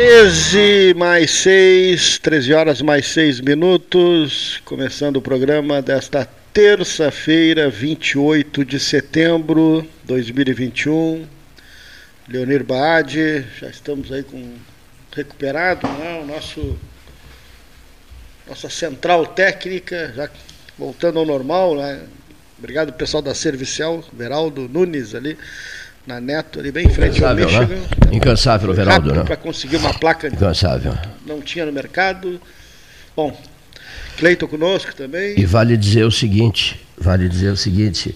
13 mais 6, 13 horas mais 6 minutos, começando o programa desta terça-feira, 28 de setembro de 2021. Leonir Baade, já estamos aí com recuperado, né? o nosso nossa central técnica, já voltando ao normal, né? Obrigado pessoal da Servicial, Veraldo Nunes ali na Neto, ali bem em frente ao Michigan. Né? Incansável, Veraldo, né? Para conseguir uma placa. Incansável. Não tinha no mercado. Bom, Cleiton conosco também. E vale dizer o seguinte, vale dizer o seguinte,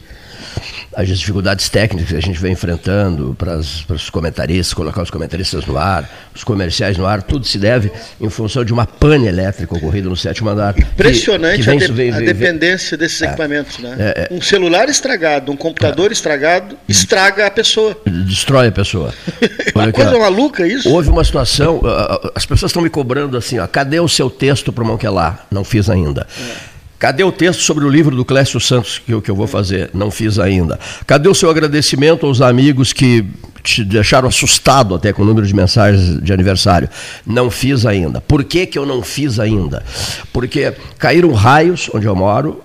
as dificuldades técnicas que a gente vem enfrentando para, os comentaristas, colocar os comentaristas no ar, os comerciais no ar, tudo se deve em função de uma pane elétrica ocorrida no sétimo andar. Impressionante que, que vem, a, de, vem, a vem, dependência desses é, equipamentos. Né? É, é, um celular estragado, um computador é. estragado, estraga a pessoa. Destrói a pessoa. uma coisa maluca isso. Houve uma situação, as pessoas estão me cobrando assim, ó, cadê o seu texto para o Monquelar? Não fiz ainda. É. Cadê o texto sobre o livro do Clécio Santos que eu, que eu vou fazer? Não fiz ainda. Cadê o seu agradecimento aos amigos que te deixaram assustado até com o número de mensagens de aniversário? Não fiz ainda. Por que, que eu não fiz ainda? Porque caíram raios onde eu moro,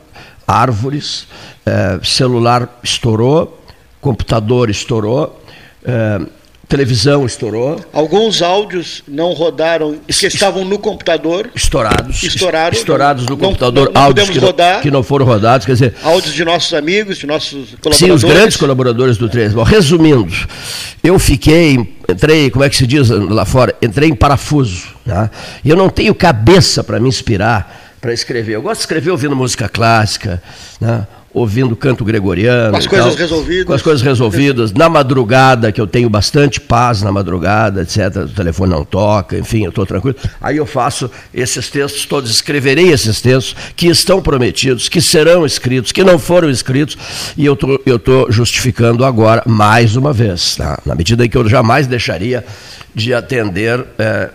árvores, é, celular estourou, computador estourou. É, televisão estourou. Alguns áudios não rodaram, que estavam no computador. Estourados. Estouraram. Estourados no computador, não, não áudios que, rodar, não, que não foram rodados. Quer dizer, áudios de nossos amigos, de nossos colaboradores. Sim, os grandes colaboradores do 13. Bom, resumindo, eu fiquei, entrei, como é que se diz lá fora? Entrei em parafuso. Né? E eu não tenho cabeça para me inspirar para escrever. Eu gosto de escrever ouvindo música clássica, né? Ouvindo canto gregoriano. Com as coisas tal, resolvidas. Com as coisas resolvidas. Na madrugada, que eu tenho bastante paz na madrugada, etc. O telefone não toca, enfim, eu estou tranquilo. Aí eu faço esses textos todos, escreverei esses textos que estão prometidos, que serão escritos, que não foram escritos, e eu tô, estou justificando agora, mais uma vez, tá? na medida em que eu jamais deixaria de atender. É,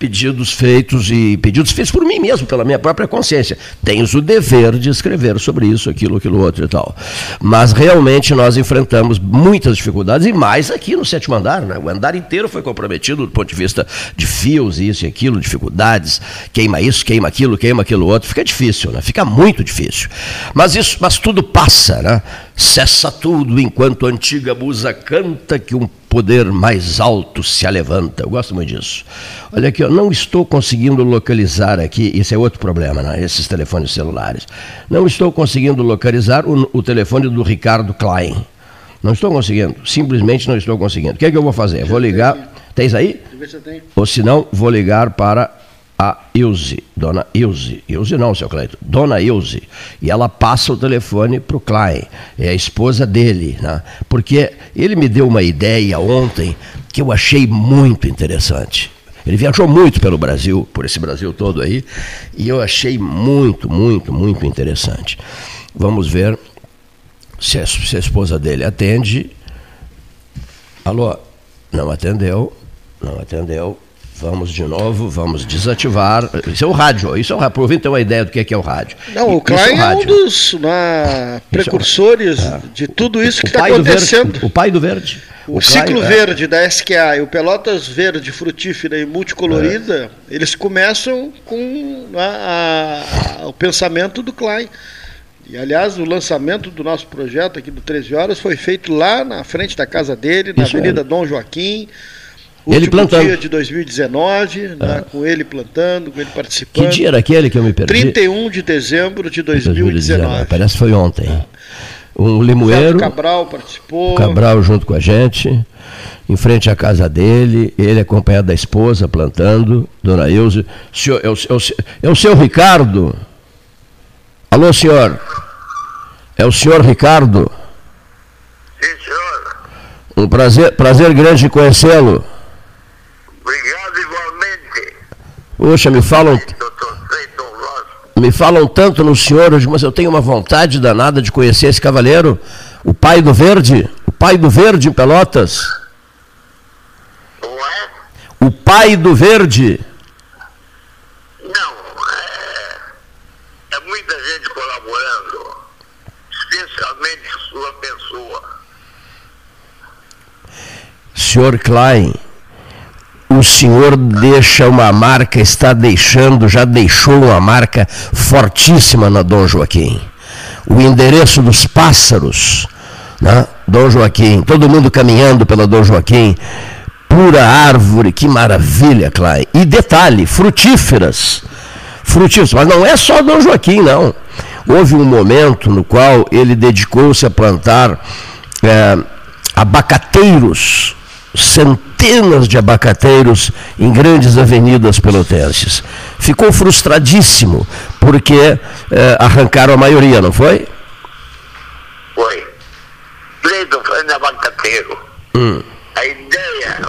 pedidos feitos e pedidos feitos por mim mesmo, pela minha própria consciência. Tens o dever de escrever sobre isso, aquilo, aquilo outro e tal. Mas realmente nós enfrentamos muitas dificuldades e mais aqui no sétimo andar, né? O andar inteiro foi comprometido do ponto de vista de fios, isso e aquilo, dificuldades, queima isso, queima aquilo, queima aquilo outro. Fica difícil, né? Fica muito difícil. Mas isso, mas tudo passa, né? Cessa tudo enquanto a antiga musa canta que um poder mais alto se levanta. Eu gosto muito disso. Olha aqui, eu não estou conseguindo localizar aqui, esse é outro problema, né? esses telefones celulares. Não estou conseguindo localizar o, o telefone do Ricardo Klein. Não estou conseguindo, simplesmente não estou conseguindo. O que é que eu vou fazer? Vou ligar. Tens aí? Ou se não, vou ligar para a Ilse, dona Ilse. Ilse não, seu Cleito, dona Ilse. E ela passa o telefone para o Klein, é a esposa dele, né? porque ele me deu uma ideia ontem que eu achei muito interessante. Ele viajou muito pelo Brasil, por esse Brasil todo aí, e eu achei muito, muito, muito interessante. Vamos ver se a, se a esposa dele atende. Alô? Não atendeu, não atendeu. Vamos de novo, vamos desativar. Isso é o rádio, isso é o rádio. Aproveita ter uma ideia do que é, que é o rádio. Não, o Klein é, é, um dos né, precursores é. de tudo isso que está acontecendo. o pai do verde. O, o ciclo Klein, é. verde da SQA e o Pelotas verde, frutífera e multicolorida, é. eles começam com a, a, o pensamento do Klein. E, aliás, o lançamento do nosso projeto aqui do 13 Horas foi feito lá na frente da casa dele, na isso Avenida Dom Joaquim ele plantando. dia de 2019, né, ah. com ele plantando, com ele participando. Que dia era aquele que eu me perdi? 31 de dezembro de 2019. 2019 parece que foi ontem. Ah. Um limoeiro. O Cabral participou. Cabral junto com a gente, em frente à casa dele, ele acompanhado da esposa plantando, dona Ilse. Senhor, é, o, é, o, é o senhor Ricardo? Alô, senhor? É o senhor Ricardo? Sim, senhor. Um prazer, prazer grande conhecê-lo. Obrigado igualmente. Poxa, me falam. Me falam tanto no senhor, mas eu tenho uma vontade danada de conhecer esse cavaleiro, o pai do verde, o pai do verde em Pelotas. Ué? O pai do verde. Não, é, é muita gente colaborando, especialmente sua pessoa. Senhor Klein o senhor deixa uma marca, está deixando, já deixou uma marca fortíssima na Dom Joaquim. O endereço dos pássaros, né? Dom Joaquim, todo mundo caminhando pela Dom Joaquim, pura árvore, que maravilha, Klein. E detalhe, frutíferas. Frutíferas, mas não é só Dom Joaquim, não. Houve um momento no qual ele dedicou-se a plantar é, abacateiros centenas de abacateiros em grandes avenidas pelotenses. Ficou frustradíssimo porque eh, arrancaram a maioria, não foi? Foi. Cleiton foi abacateiro. Hum. A ideia,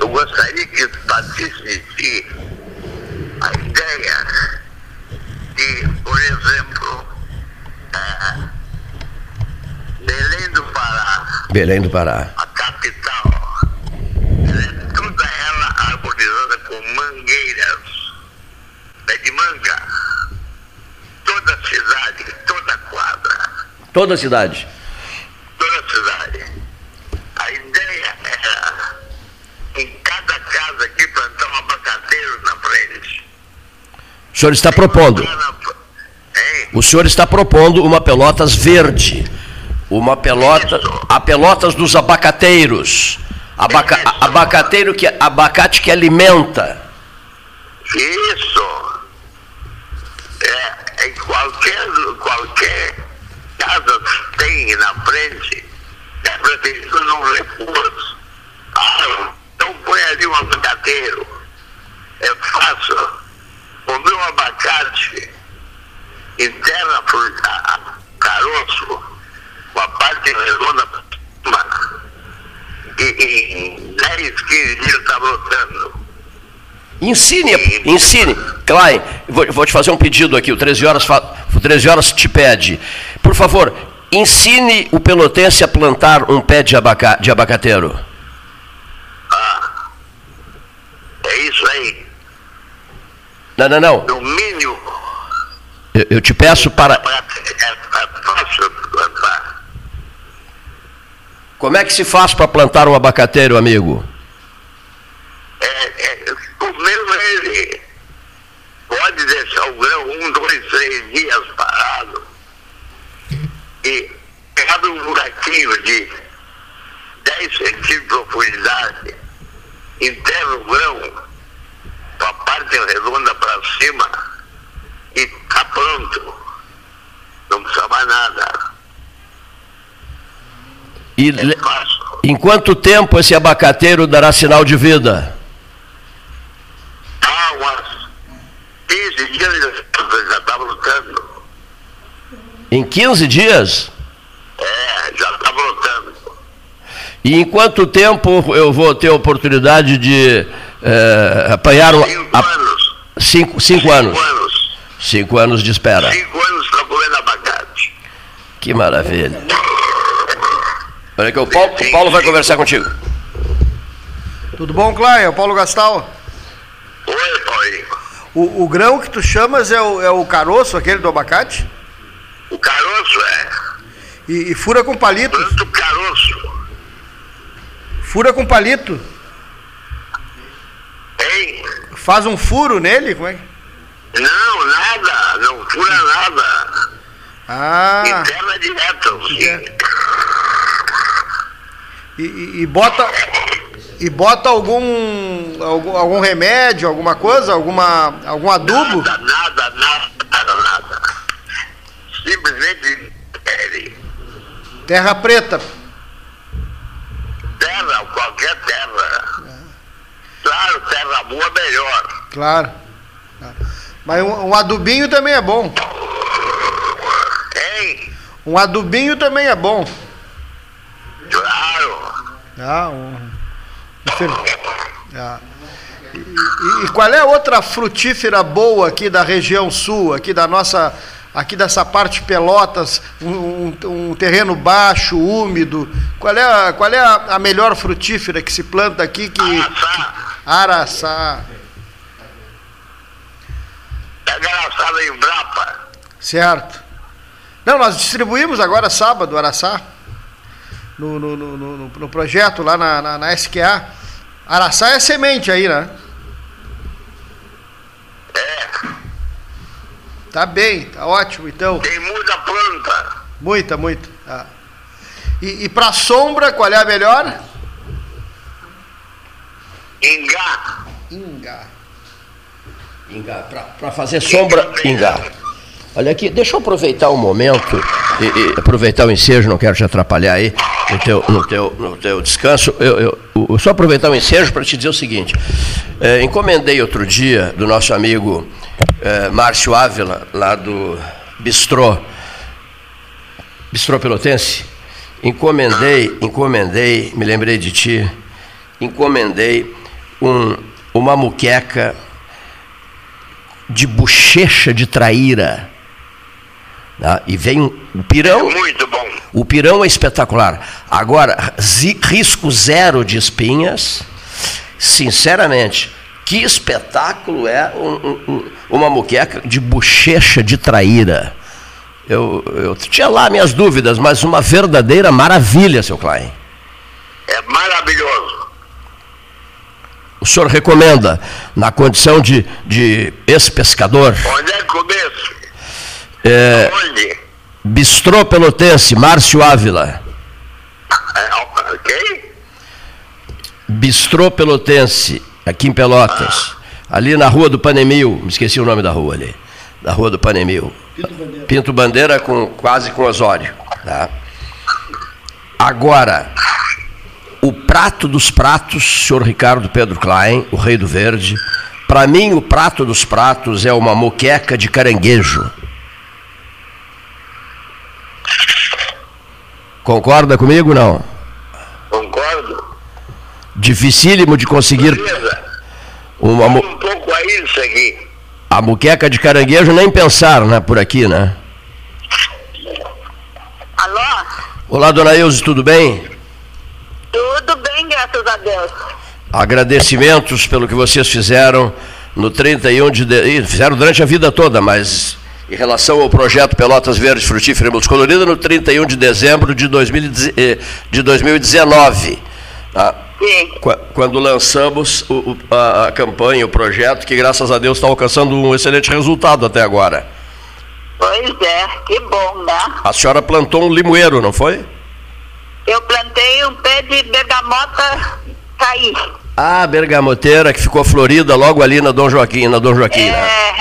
eu gostaria que participasse a ideia de, por exemplo, é, Belém do Pará. Belém do Pará. A capital. É toda ela arborizada com mangueiras. Pé de manga. Toda a cidade, toda a quadra. Toda a cidade. Toda a cidade. A ideia era em cada casa aqui plantar um abacateiro na frente. O senhor está propondo. O senhor está propondo uma pelotas verde uma pelota, a pelotas dos abacateiros. Abaca, abacateiro que abacate que alimenta. Isso. É, em qualquer, qualquer casa tem na frente, é a prefeitura não recurso. Ah, então põe ali um abacateiro. É fácil. Comer um abacate, enterra caroço com a parte redonda e em 10, 15 dias está brotando. Ensine, ensine. Klein, vou, vou, te fazer um pedido aqui, o 13 horas, o 13 horas te pede. Por favor, ensine o pelotense a plantar um pé de, abaca, de abacateiro. Ah, é isso aí. Não, não, não. No mínimo. Eu, eu te peço para. É, é plantar. Como é que se faz para plantar um abacateiro, amigo? É, é, mesmo ele pode deixar o grão um, dois, três dias parado e abre um buraquinho de 10 centímetros de profundidade, enterra o grão com a parte redonda para cima e está pronto. Não precisa mais nada. E em quanto tempo esse abacateiro dará sinal de vida? Ah, umas 15 dias já estava lutando. Em 15 dias? É, já estava lutando. E em quanto tempo eu vou ter a oportunidade de é, apanhar um. Cinco anos. Cinco, cinco, cinco anos. anos. Cinco anos de espera. Cinco anos para comer abacate. Que maravilha. Olha que o Paulo, o Paulo vai conversar contigo. Tudo bom, Clay? É o Paulo Gastal. O, o grão que tu chamas é o, é o caroço, aquele do abacate? O caroço, é. E, e fura com palito? Tanto caroço. Fura com palito? Hein? Faz um furo nele? Como é? Não, nada. Não fura nada. Ah. Interna direto. Sim. E, e, bota e bota algum, algum algum remédio, alguma coisa, alguma algum adubo? Nada, nada, nada, nada, nada. Simplesmente pele. Terra preta. Terra, qualquer terra. Claro, terra boa melhor. Claro. Mas um, um adubinho também é bom. Hein? Um adubinho também é bom. Claro. Ah, um. E, e, e, qual é a outra frutífera boa aqui da região sul, aqui da nossa, aqui dessa parte Pelotas, um, um, terreno baixo, úmido? Qual é, a, qual é a, melhor frutífera que se planta aqui? Que, Araçá. Araçá. Pega Araçá em Brapa. Certo. Não, nós distribuímos agora sábado Araçá no, no, no, no, no projeto lá na, na, na SQA. Araçá é semente aí, né? É, Tá bem, tá ótimo então. tem muita planta. Muita, muita. Tá. E, e para sombra, qual é a melhor? Ingá. Inga. Ingá, para fazer sombra, ingá. Olha aqui, deixa eu aproveitar o momento e, e aproveitar o ensejo, não quero te atrapalhar aí no teu, no teu, no teu descanso. Eu, eu, eu só aproveitar o ensejo para te dizer o seguinte: é, encomendei outro dia do nosso amigo é, Márcio Ávila, lá do Bistrô, Bistrô Pelotense. Encomendei, encomendei, me lembrei de ti, encomendei um, uma muqueca de bochecha de traíra. Tá? E vem o pirão. Muito bom. O pirão é espetacular. Agora, risco zero de espinhas. Sinceramente, que espetáculo é um- um- um- uma muqueca de bochecha de traíra. Eu, eu tinha lá minhas dúvidas, mas uma verdadeira maravilha, seu Klein. É maravilhoso. O senhor recomenda, na condição de, de ex-pescador, Onde é começo? É, Onde? Bistrô Pelotense, Márcio Ávila. Ok? Bistrô Pelotense, aqui em Pelotas. Ali na rua do Panemil, me esqueci o nome da rua ali. Da rua do Panemil. Pinto Bandeira com, quase com Osório. Tá? Agora, o prato dos pratos, senhor Ricardo Pedro Klein, o rei do verde. Para mim, o prato dos pratos é uma moqueca de caranguejo. Concorda comigo não? Concordo? Dificílimo de conseguir Beleza. uma mo- Um pouco a isso aqui. a muqueca de caranguejo nem pensar, né, por aqui, né? Alô? Olá, dona Ilse, tudo bem? Tudo bem, graças a Deus. Agradecimentos pelo que vocês fizeram no 31 de, de... Ih, fizeram durante a vida toda, mas em relação ao projeto Pelotas Verdes Frutífera e Multicolorida, no 31 de dezembro de, 2010 eh, 2019. tá? Quando lançamos o- o- a, a campanha, o projeto, que graças a Deus está alcançando um excelente resultado até agora. Pois é, que bom, né? A senhora plantou um limoeiro, não foi? Eu plantei um pé de bergamota cair. Ah, bergamoteira que ficou florida logo ali na Dom Joaquim, na Dom Joaquim, né?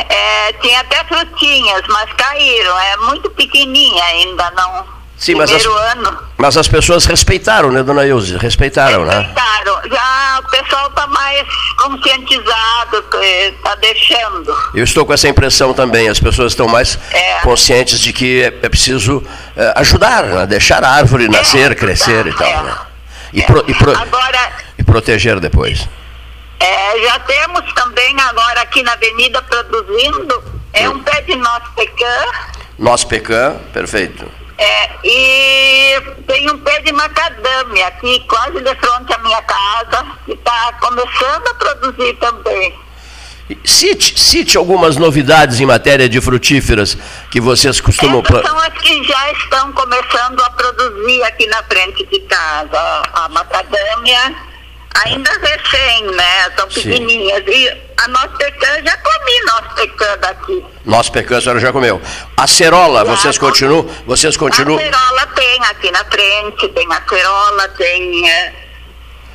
É, é, tinha até frutinhas, mas caíram. É muito pequenininha ainda, não. Sim, mas Primeiro as- ano. Mas as pessoas respeitaram, né, dona Ilse? Respeitaram, né? Respeitaram. Já o pessoal está mais conscientizado, está deixando. Eu estou com essa impressão também. As pessoas estão mais É. conscientes de que é, é preciso é, ajudar, né? deixar a árvore nascer, crescer e tal. é. Né? E, pro- e pro- Agora, e proteger depois. É, já temos também agora aqui na avenida produzindo, é um pé de nosso pecan, Nós pecan, perfeito. é, e tem um pé de macadâmia aqui quase de frente à minha casa, que está começando a produzir também. Cite, cite algumas novidades em matéria de frutíferas que vocês costumam Essas plantar. são as que já estão começando a produzir aqui na frente de casa. A, a macadâmia, ainda recém, né? São Sim. pequenininhas. E a nossa pecan, já comi nosso pecan daqui. Nós pecan, a senhora já comeu. Acerola, vocês continuam, vocês continuam. Acerola tem aqui na frente, tem acerola, tem é,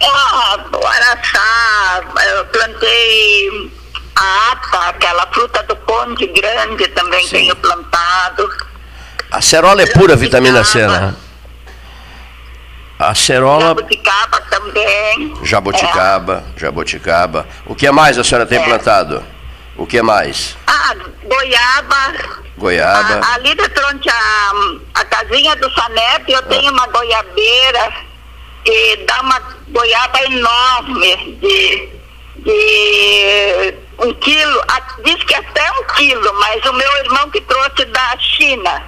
o araçá, eu plantei a ata, aquela fruta do conde grande também Sim. tenho plantado. Acerola é pura vitamina C, né? Acerola, Jabuticaba também. jabuticaba, jabuticaba. O que mais a senhora tem É. plantado? O que mais? É. Ah, goiaba. Goiaba. A- ali de frente à a casinha do Sanep, eu tenho uma goiabeira e dá uma goiaba enorme de, de um quilo. Ah, Diz que até um quilo, mas o meu irmão que trouxe da China.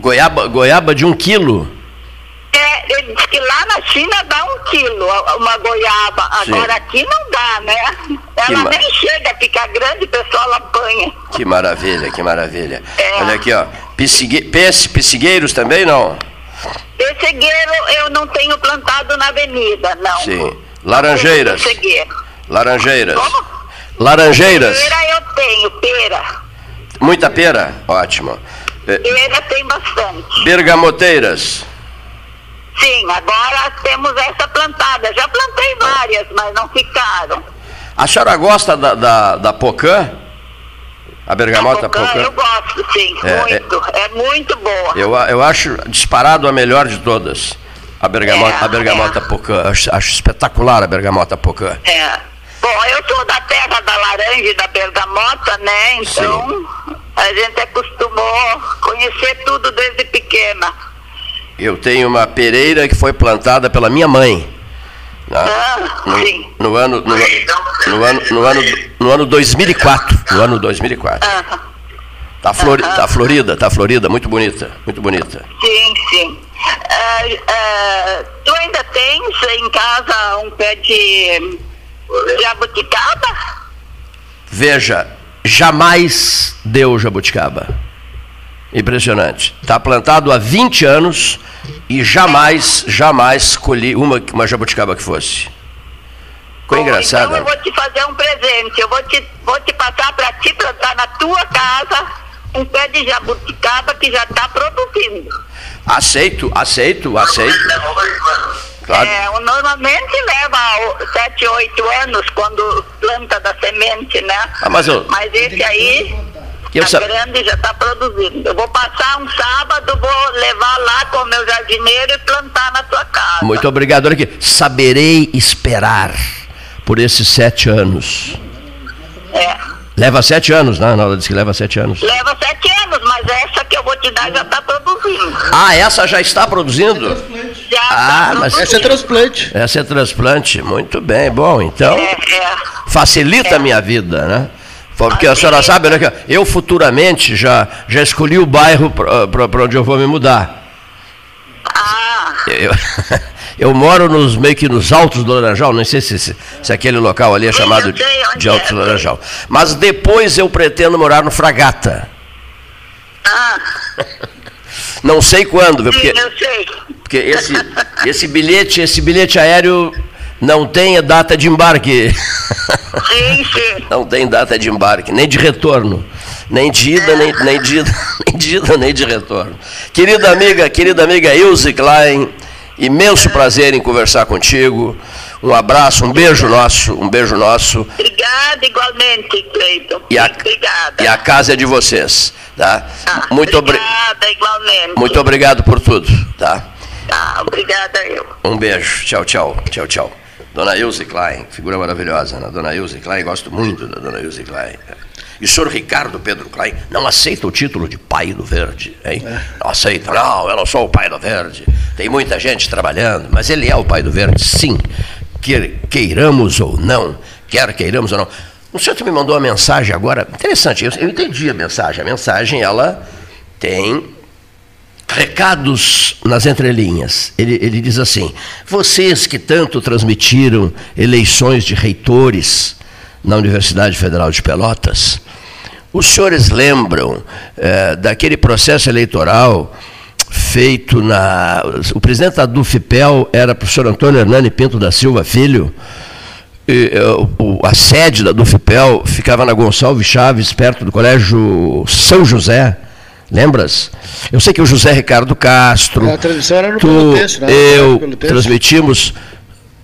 Goiaba, goiaba de um quilo. É, ele diz que lá na China dá um quilo uma goiaba. Sim. Agora aqui não dá, né? Ela nem chega a ficar grande, o pessoal apanha. Que maravilha, que maravilha. É. Olha aqui, ó. Pessigue, pes- pessigueiros também não? Pessegueiro eu não tenho plantado na avenida, não. Sim. Laranjeiras. Laranjeiras. Como? Laranjeiras. Pera eu tenho, pera. Muita pera? Ótimo. Eh, Pera tem bastante. Bergamoteiras. Sim, agora temos essa plantada. Já plantei várias, mas não ficaram. A senhora gosta da, da, da pocã? A bergamota A pocã, pocã? Eu gosto, sim, É, muito. É, muito boa. Eu, eu acho disparado a melhor de todas. A bergamota, É, a bergamota é. pocã. Acho, acho espetacular a bergamota pocã. É. Bom, eu sou da terra da laranja e da bergamota, né? Então a gente acostumou conhecer tudo desde pequena. Eu tenho uma pereira que foi plantada pela minha mãe. né? Ah, no, sim. no ano, no, no ano, no, ano, no ano 2004. No ano 2004. Ah, Tá, flori, tá florida, tá florida, muito bonita, muito bonita. sim, sim. Ah, ah, tu ainda tens em casa um pé de jabuticaba? Veja, jamais deu jabuticaba. Impressionante. Está plantado há 20 anos e jamais, jamais colhi uma, uma jabuticaba que fosse. Ficou Bom, engraçado. Então eu vou te fazer um presente. Eu vou te, vou te passar para ti plantar na tua casa um pé de jabuticaba que já está produzindo. Aceito, aceito, aceito. Claro. É, normalmente leva o- sete, oito anos quando planta da semente, né? Ah, mas eu- esse aí, Eu tá sa- grande e já está produzindo. Eu vou passar um sábado, vou levar lá com o meu jardineiro e plantar na tua casa. Muito obrigado. Olha aqui. Saberei esperar por esses sete anos. É. Leva sete anos, né? Ela disse que leva sete anos. Leva sete anos, mas essa que eu vou te dar já está produzindo. Ah, essa já está produzindo? Já Ah, tá mas- Essa é transplante. Essa é transplante. Muito bem. Bom, então. É, é. facilita a minha vida, né? Porque a senhora sabe, né, que eu futuramente já, já escolhi o bairro para onde eu vou me mudar. Ah, Eu, eu moro nos, meio que nos altos do Laranjal, não sei se, se, se aquele local ali é chamado onde de Altos é. do Laranjal. Mas depois eu pretendo morar no Fragata. ah, Não sei quando, viu? sim, porque, eu sei. porque esse, esse bilhete, esse bilhete aéreo não tem data de embarque. Sim, sim. Não tem data de embarque, nem de retorno. Nem de ida, nem, nem, de ida, nem de ida, nem de retorno. Querida amiga, querida amiga Ilse Klein, imenso prazer em conversar contigo. Um abraço, um beijo nosso, um beijo nosso. Obrigada igualmente, Cleiton. E a, Obrigada. e a casa é de vocês, tá? Ah, Muito, obri obrigada igualmente. muito obrigado por tudo, tá? Ah, obrigada eu. Um beijo. Tchau, tchau. Tchau, tchau. Dona Ilse Klein, figura maravilhosa, né? Dona Ilse Klein, gosto muito da Dona Ilse Klein. E o senhor Ricardo Pedro Klein não aceita o título de pai do verde, hein? Não aceita, não, eu não sou o pai do verde. Tem muita gente trabalhando, mas ele é o pai do verde, sim. Quer, queiramos ou não, quer queiramos ou não. O senhor me mandou uma mensagem agora, interessante, eu, eu entendi a mensagem. A mensagem, ela tem recados nas entrelinhas. Ele, ele diz assim: vocês que tanto transmitiram eleições de reitores na Universidade Federal de Pelotas, os senhores lembram eh, daquele processo eleitoral feito na. O presidente da Dufipel era o professor Antônio Hernani Pinto da Silva Filho. E, eh, o- a sede da Dufipel ficava na Gonçalves Chaves, perto do Colégio São José. Lembras? Eu sei que o José Ricardo Castro, A transmissão era no tu, Pelotense, né? eu, Pelotense. transmitimos,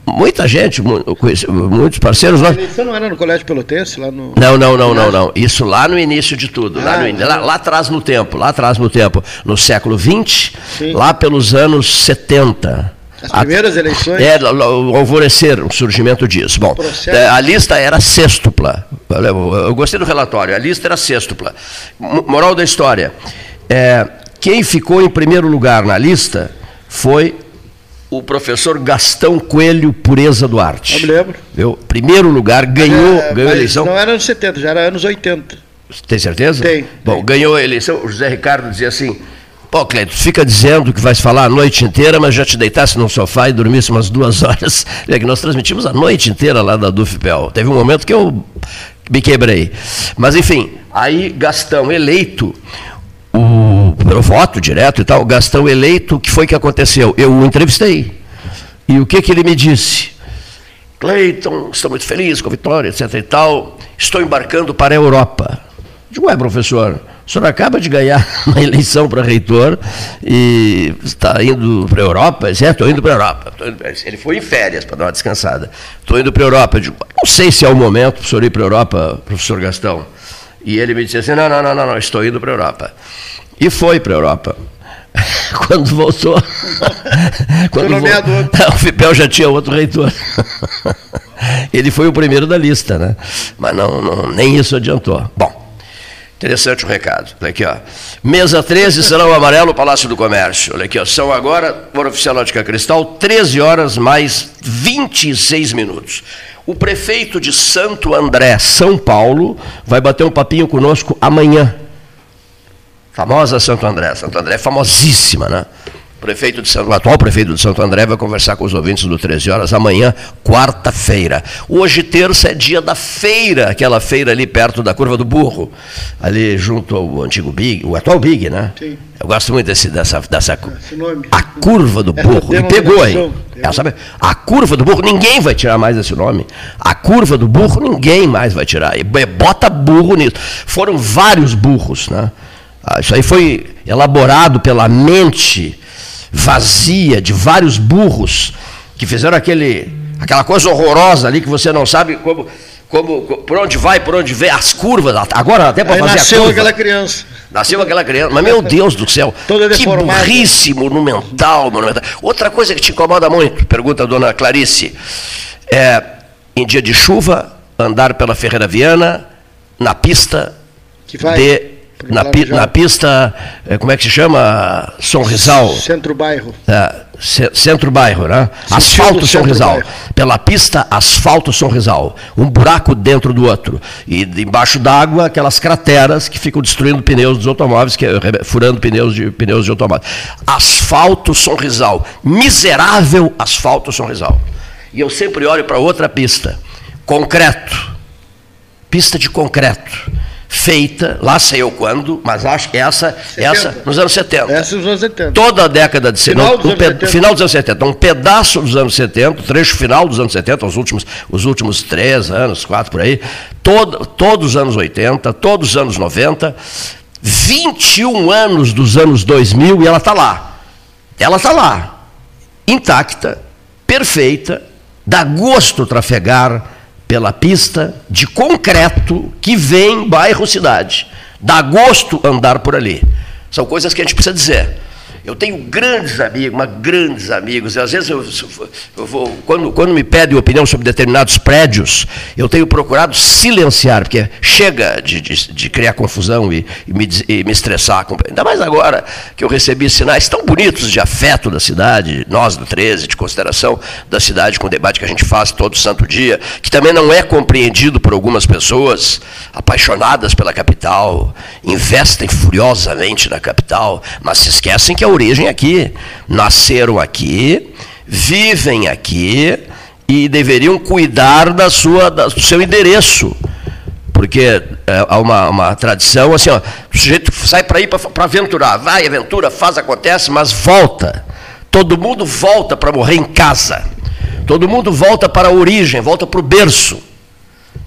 muita gente, muitos parceiros, A eleição não era no Colégio Pelotense, lá no. não, não, não, não, não. Isso lá no início de tudo. lá, Ah, no in- lá- lá atrás no tempo, lá atrás no tempo. No século XX, Sim. lá pelos anos 70. As primeiras eleições? É, alvorecer, o surgimento disso. Bom, é, a lista era sextupla. Eu gostei do relatório, a lista era sextupla. Mo- Moral da história. é, quem ficou em primeiro lugar na lista foi o professor Gastão Coelho Pureza Duarte. Eu me lembro. Viu? Primeiro lugar, ganhou, É, ganhou a eleição. Não era anos 70, já era anos 80. Tem certeza? Tem, Bom, tem. ganhou a eleição. O José Ricardo dizia assim: pô, Cleiton, fica dizendo que vais falar a noite inteira, mas já te deitasse num sofá e dormisse umas duas horas. É que nós transmitimos a noite inteira lá da Dufpel. Teve um momento que eu me quebrei. Mas, enfim, aí Gastão eleito. O, pelo voto direto e tal, Gastão eleito, o que foi que aconteceu? Eu o entrevistei. E o que, que ele me disse? Cleiton, estou muito feliz com a vitória, etc e tal. Estou embarcando para a Europa. Digo, ué, professor, o senhor acaba de ganhar uma eleição para reitor e está indo para a Europa, certo? Estou indo para a Europa. Ele foi em férias para dar uma descansada. Estou indo para a Europa. Digo, não sei se é o momento para o senhor ir para a Europa, professor Gastão. E ele me disse assim: não, não, não, não, não estou indo para a Europa. E foi para a Europa. Quando voltou. quando voltou, o Fipel já tinha outro reitor. Ele foi o primeiro da lista, né? Mas não, não, nem isso adiantou. Bom. Interessante o recado. Olha aqui, ó. Mesa 13, Salão Amarelo, Palácio do Comércio. Olha aqui, ó. São agora, por oficial Ótica Cristal, 13 horas mais 26 minutos. O prefeito de Santo André, São Paulo, vai bater um papinho conosco amanhã. Famosa Santo André. Santo André é famosíssima, né? Prefeito de Santo, o atual prefeito de Santo André vai conversar com os ouvintes do 13 horas amanhã, quarta-feira. Hoje, terça, é dia da feira, aquela feira ali perto da Curva do Burro, ali junto ao antigo Big, o atual Big, né? Sim. Eu gosto muito desse, dessa, dessa a curva do burro. E pegou aí. A curva do burro, ninguém vai tirar mais esse nome. A curva do burro, ninguém mais vai tirar. E bota burro nisso. Foram vários burros, né? Ah, isso aí foi elaborado pela mente vazia de vários burros que fizeram aquele, aquela coisa horrorosa ali que você não sabe como, como, por onde vai, por onde vem, as curvas, agora até para fazer nasceu a curva. aquela criança. Nasceu aquela criança, mas meu Deus do céu, que burrice monumental, monumental. Outra coisa que te incomoda muito, pergunta a dona Clarice, é, em dia de chuva, andar pela Ferreira Viana, na pista de na, pi, na, pista, eh, como é que se chama? Sonrisal. Centro-bairro. É, centro-bairro, né? asfalto Sonrisal. Pela pista, asfalto Sonrisal. Um buraco dentro do outro. E embaixo d'água, aquelas crateras que ficam destruindo pneus dos automóveis, que, furando pneus de, pneus de automóveis. Asfalto Sonrisal. Miserável asfalto Sonrisal. E eu sempre olho para outra pista. Concreto. Pista de concreto feita, lá sei eu quando, mas acho que essa, essa nos anos 70. Essa nos anos 70. Toda a década de final, dos, um anos final dos anos 70. Um pedaço dos anos 70, trecho final dos anos 70, os últimos, os últimos três anos, quatro por aí, todo, todos os anos 80, todos os anos 90, 21 anos dos anos 2000 e ela está lá. Ela está lá, intacta, perfeita, dá gosto trafegar pela pista de concreto que vem bairro-cidade. Dá gosto andar por ali. São coisas que a gente precisa dizer. Eu tenho grandes amigos, mas grandes amigos. E às vezes eu, eu vou, quando, quando me pedem opinião sobre determinados prédios, eu tenho procurado silenciar, porque chega de, de, de criar confusão e, e, me, e, me, estressar. Ainda mais agora que eu recebi sinais tão bonitos de afeto da cidade, nós do 13, de consideração da cidade, com o debate que a gente faz todo santo dia, que também não é compreendido por algumas pessoas apaixonadas pela capital, investem furiosamente na capital, mas se esquecem que é origem aqui, nasceram aqui, vivem aqui e deveriam cuidar da sua, da, do seu endereço. Porque é, há uma, uma tradição assim, ó, o sujeito sai para ir para aventurar, vai, aventura, faz, acontece, mas volta. Todo mundo volta para morrer em casa. Todo mundo volta para a origem, volta para o berço.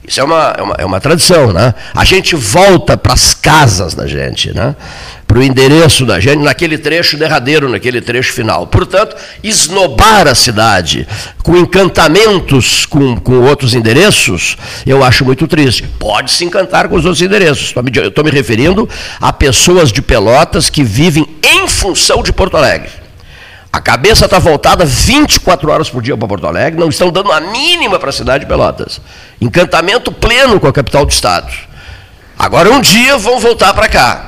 Isso é uma, é uma, é uma tradição, né? A gente volta para as casas da gente, né? para o endereço da gente naquele trecho derradeiro, naquele trecho final. Portanto, esnobar a cidade com encantamentos com, com outros endereços, eu acho muito triste. Pode se encantar com os outros endereços. Eu estou me referindo a pessoas de Pelotas que vivem em função de Porto Alegre. A cabeça está voltada 24 horas por dia para Porto Alegre, não estão dando a mínima para a cidade de Pelotas. Encantamento pleno com a capital do Estado. Agora, um dia vão voltar para cá.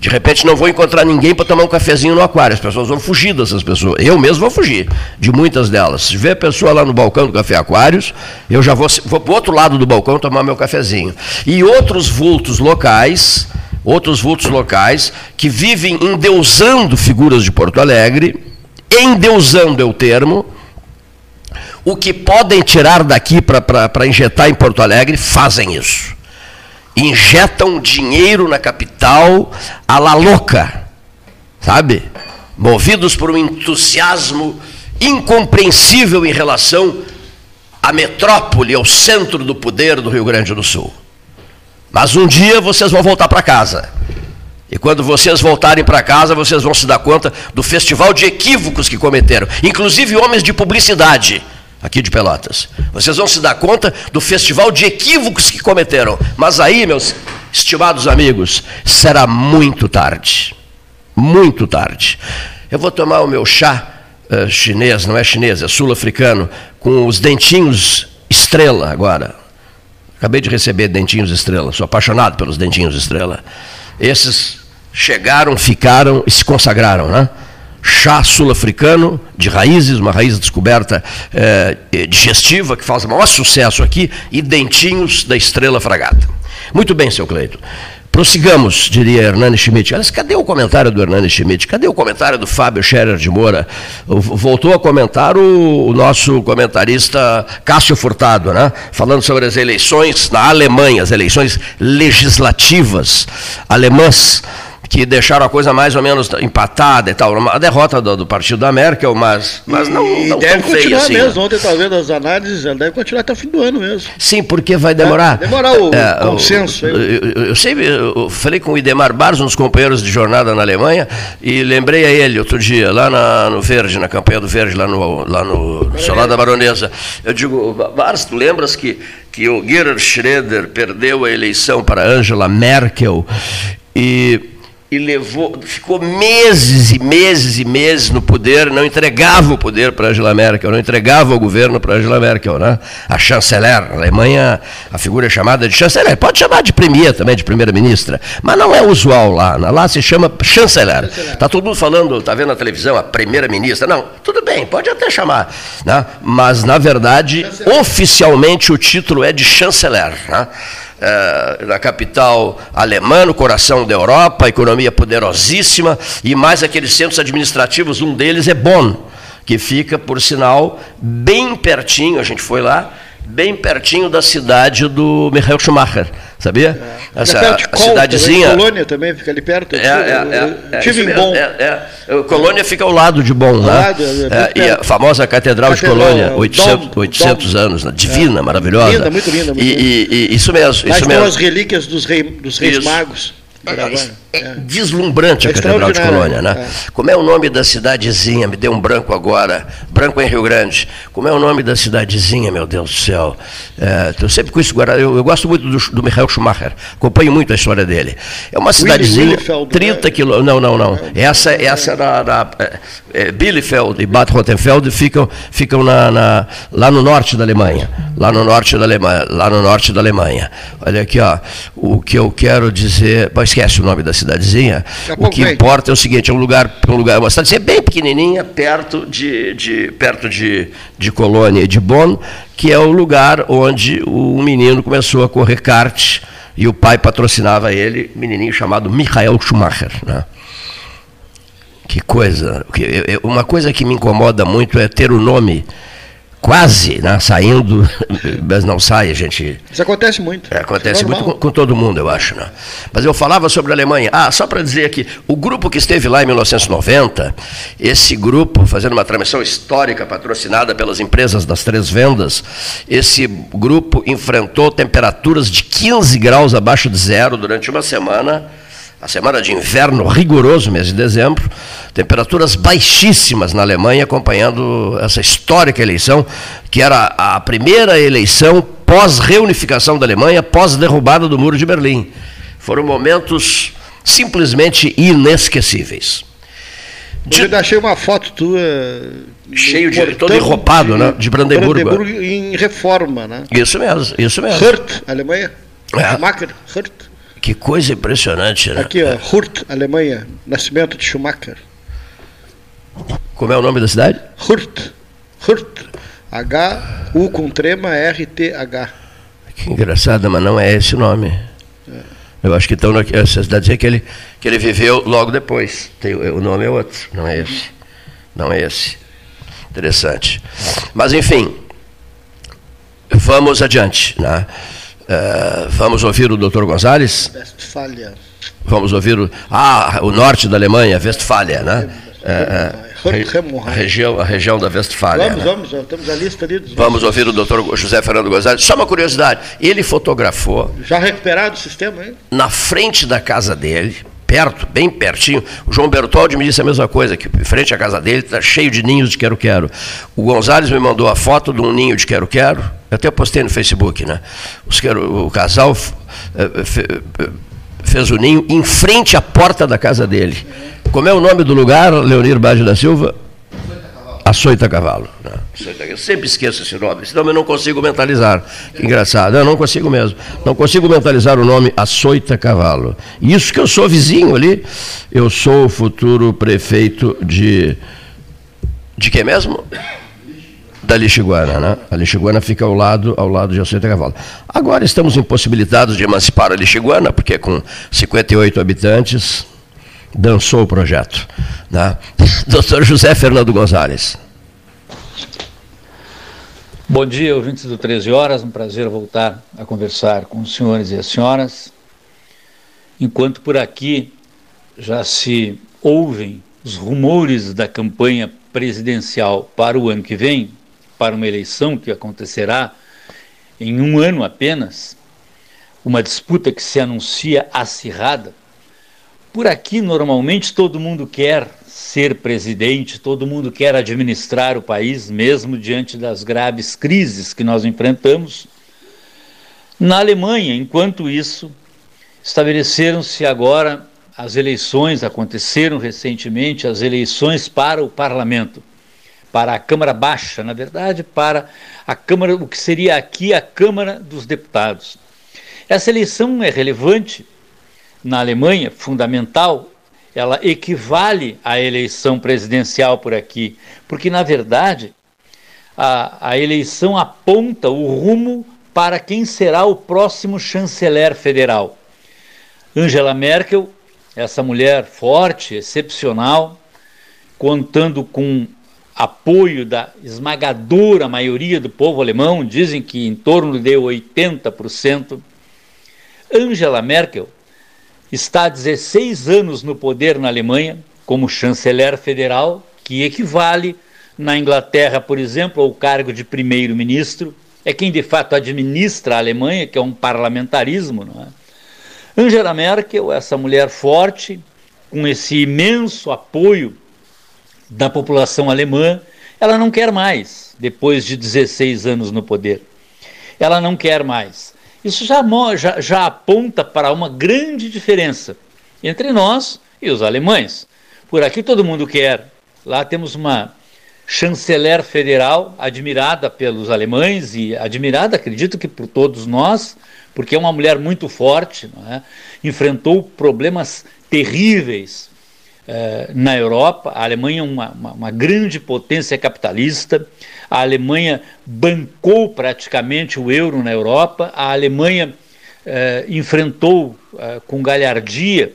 De repente não vou encontrar ninguém para tomar um cafezinho no aquário. As pessoas vão fugir dessas pessoas. Eu mesmo vou fugir de muitas delas. Se vê a pessoa lá no balcão do Café Aquários, eu já vou, vou para o outro lado do balcão tomar meu cafezinho. E outros vultos locais, outros vultos locais, que vivem endeusando figuras de Porto Alegre, endeusando é o termo, o que podem tirar daqui para injetar em Porto Alegre, fazem isso injetam dinheiro na capital a la louca, sabe? Movidos por um entusiasmo incompreensível em relação a metrópole, é o centro do poder do Rio Grande do Sul. Mas um dia vocês vão voltar para casa. E quando vocês voltarem para casa, vocês vão se dar conta do festival de equívocos que cometeram, inclusive homens de publicidade aqui de Pelotas. Vocês vão se dar conta do festival de equívocos que cometeram. Mas aí, meus estimados amigos, será muito tarde. Muito tarde. Eu vou tomar o meu chá uh, chinês, não é chinês, é sul-africano, com os dentinhos estrela agora. Acabei de receber dentinhos estrela, sou apaixonado pelos dentinhos estrela. Esses chegaram, ficaram e se consagraram, né? Chá sul-africano de raízes, uma raiz descoberta eh, digestiva que faz o maior sucesso aqui, e dentinhos da estrela fragata. Muito bem, seu Cleito. Prossigamos, diria Hernani Schmidt. Aliás, cadê o comentário do Hernani Schmidt? Cadê o comentário do Fábio Scherer de Moura? Voltou a comentar o, o, nosso comentarista Cássio Furtado, né? falando sobre as eleições na Alemanha, as eleições legislativas alemãs que deixaram a coisa mais ou menos empatada e tal. A derrota do, do partido da Merkel, mas, mas não, e não deve continuar assim, mesmo. Né? Ontem estava vendo as análises, deve continuar até o fim do ano mesmo. Sim, porque vai demorar. É, demorar o é, consenso. Eu, eu, eu, sei, eu falei com o Idemar Barros, um dos companheiros de jornada na Alemanha, e lembrei a ele outro dia, lá na, no Verde, na campanha do Verde, lá no, lá no Solar da Baronesa. Eu digo, Barros, tu lembras que, que o Gerhard Schroeder perdeu a eleição para Angela Merkel e e levou, ficou meses e meses e meses no poder, não entregava o poder para Angela Merkel, não entregava o governo para Angela Merkel, né? A chanceler, a Alemanha, a figura é chamada de chanceler, pode chamar de premier também, de primeira-ministra, mas não é usual lá, lá se chama chanceler. Está todo mundo falando, está vendo na televisão, a primeira-ministra, não, tudo bem, pode até chamar, né? mas na verdade, chanceler. oficialmente o título é de chanceler, né? É, na capital alemã, no coração da Europa, economia poderosíssima, e mais aqueles centros administrativos, um deles é Bonn, que fica, por sinal, bem pertinho, a gente foi lá, bem pertinho da cidade do Michael Schumacher, sabia? É. Essa a cidadezinha. Também, Colônia também fica ali perto. É, é, é, tive em Bonn. É, é. Colônia fica ao lado de Bonn, né? Lado, é, e a famosa Catedral, Catedral de Colônia, 800, Dom, 800 Dom. anos, né? divina, maravilhosa. Linda, muito linda. Muito e, linda. E, e, isso mesmo. Mas isso mesmo. as relíquias dos, rei, dos reis magos. É, é, deslumbrante a Catedral de Colônia, né? É. Como é o nome da cidadezinha? Me deu um branco agora. Branco em Rio Grande. Como é o nome da cidadezinha, meu Deus do céu? É, eu sempre com isso eu, eu gosto muito do, do Michael Schumacher. Acompanho muito a história dele. É uma cidadezinha, 30 né? quilômetros. Não, não, não. Essa, essa na, na é, é, Bielefeld e Bad Rottenfeld ficam, ficam na, na, lá no norte da Alemanha. Lá no norte da Alemanha. Lá no norte da Alemanha. Olha aqui, ó. O que eu quero dizer esquece o nome da cidadezinha. O que importa é o seguinte: é um lugar, um lugar uma cidadezinha bem pequenininha, perto de, de, perto de, de Colônia e de Bonn, que é o lugar onde o menino começou a correr kart e o pai patrocinava ele, um menininho chamado Michael Schumacher. Né? Que coisa. Uma coisa que me incomoda muito é ter o nome quase né, saindo, mas não sai, a gente. Isso acontece muito. É, acontece é muito com, com, todo mundo, eu acho. Né? Mas eu falava sobre a Alemanha. Ah, só para dizer aqui, o grupo que esteve lá em 1990, esse grupo, fazendo uma transmissão histórica patrocinada pelas empresas das três vendas, esse grupo enfrentou temperaturas de 15 graus abaixo de zero durante uma semana a semana de inverno rigoroso, mês de dezembro, temperaturas baixíssimas na Alemanha, acompanhando essa histórica eleição, que era a primeira eleição pós-reunificação da Alemanha, pós-derrubada do Muro de Berlim. Foram momentos simplesmente inesquecíveis. De... Eu achei uma foto tua. Cheio de. todo enropado, de, né? De Brandemburgo. Brandemburgo em reforma, né? Isso mesmo, isso mesmo. Hurt, Alemanha. É. Schumacher, Hurt. Que coisa impressionante, né? Aqui, ó, Hurt, Alemanha, nascimento de Schumacher. Como é o nome da cidade? Hurt. Hurt. H-U com trema R-T-H. Que engraçado, mas não é esse o nome. É. Eu acho que estão essa cidade que ele, que ele viveu logo depois. Tem, o nome é outro, não é esse. Não é esse. Interessante. Mas, enfim, vamos adiante. Né? Uh, vamos ouvir o doutor Gonzalez? Westfália. Vamos ouvir o. Ah, o norte da Alemanha, Westfália, né? É, é, a região, a região da Westfália. Vamos, né? vamos, já temos a lista ali dos Vamos ouvir o doutor José Fernando Gonzalez. Só uma curiosidade, ele fotografou. Já recuperado o sistema aí? Na frente da casa dele, perto, bem pertinho. O João Bertoldi me disse a mesma coisa, que frente à casa dele está cheio de ninhos de quero-quero. O Gonzalez me mandou a foto de um ninho de quero-quero, eu até postei no Facebook, né? Os o casal eh, fez o ninho em frente à porta da casa dele. Como é o nome do lugar, Leonir Baggio da Silva? Açoita Cavalo. Né? Eu sempre esqueço esse nome, senão eu não consigo mentalizar. Que engraçado, eu não consigo mesmo. Não consigo mentalizar o nome Açoita Cavalo. Isso que eu sou vizinho ali, eu sou o futuro prefeito de. De que mesmo? Da Lixiguana, né? A Lixiguana fica ao lado, ao lado de Açoita Cavalo. Agora estamos impossibilitados de emancipar a Lixiguana, porque com 58 habitantes, dançou o projeto. Né? Doutor José Fernando Gonzalez. Bom dia, ouvintes do 13 Horas. Um prazer voltar a conversar com os senhores e as senhoras. Enquanto por aqui já se ouvem os rumores da campanha presidencial para o ano que vem, para uma eleição que acontecerá em um ano apenas, uma disputa que se anuncia acirrada, por aqui, normalmente, todo mundo quer ser presidente, todo mundo quer administrar o país, mesmo diante das graves crises que nós enfrentamos. Na Alemanha, enquanto isso, estabeleceram-se agora as eleições, aconteceram recentemente as eleições para o parlamento, para a Câmara Baixa, na verdade, para a Câmara, o que seria aqui a Câmara dos Deputados. Essa eleição é relevante na Alemanha, fundamental, ela equivale à eleição presidencial por aqui, porque, na verdade, a, a eleição aponta o rumo para quem será o próximo chanceler federal. Angela Merkel, essa mulher forte, excepcional, contando com apoio da esmagadora maioria do povo alemão, dizem que em torno de 80%. Angela Merkel está há 16 anos no poder na Alemanha, como chanceler federal, que equivale na Inglaterra, por exemplo, ao cargo de primeiro-ministro. É quem de fato administra a Alemanha, que é um parlamentarismo. Não é? Angela Merkel, essa mulher forte, com esse imenso apoio da população alemã, ela não quer mais, depois de 16 anos no poder. Ela não quer mais. Isso já, já, já aponta para uma grande diferença entre nós e os alemães. Por aqui todo mundo quer. Lá temos uma chanceler federal admirada pelos alemães e admirada, acredito que por todos nós, porque é uma mulher muito forte, é? enfrentou problemas terríveis eh, na Europa. A Alemanha é uma, uma, uma grande potência capitalista, a Alemanha bancou praticamente o euro na Europa, a Alemanha eh, enfrentou eh, com galhardia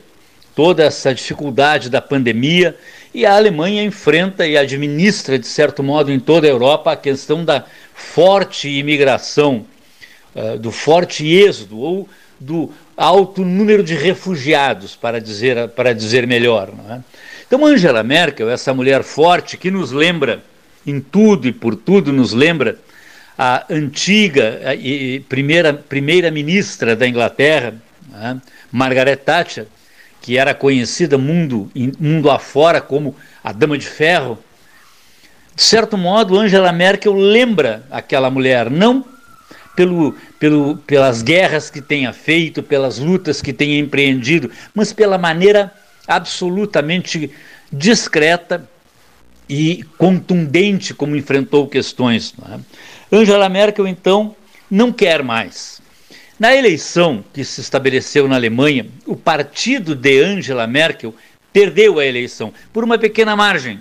toda essa dificuldade da pandemia e a Alemanha enfrenta e administra, de certo modo, em toda a Europa a questão da forte imigração, eh, do forte êxodo ou do alto número de refugiados, para dizer, para dizer melhor. É? Então, Angela Merkel, essa mulher forte que nos lembra em tudo e por tudo nos lembra a antiga e primeira, primeira ministra da Inglaterra, né, Margaret Thatcher, que era conhecida mundo, mundo afora como a Dama de Ferro. De certo modo, Angela Merkel lembra aquela mulher, não pelo, pelo, pelas guerras que tenha feito, pelas lutas que tenha empreendido, mas pela maneira absolutamente discreta e contundente como enfrentou questões. É? Angela Merkel, então, não quer mais. Na eleição que se estabeleceu na Alemanha, o partido de Angela Merkel perdeu a eleição por uma pequena margem,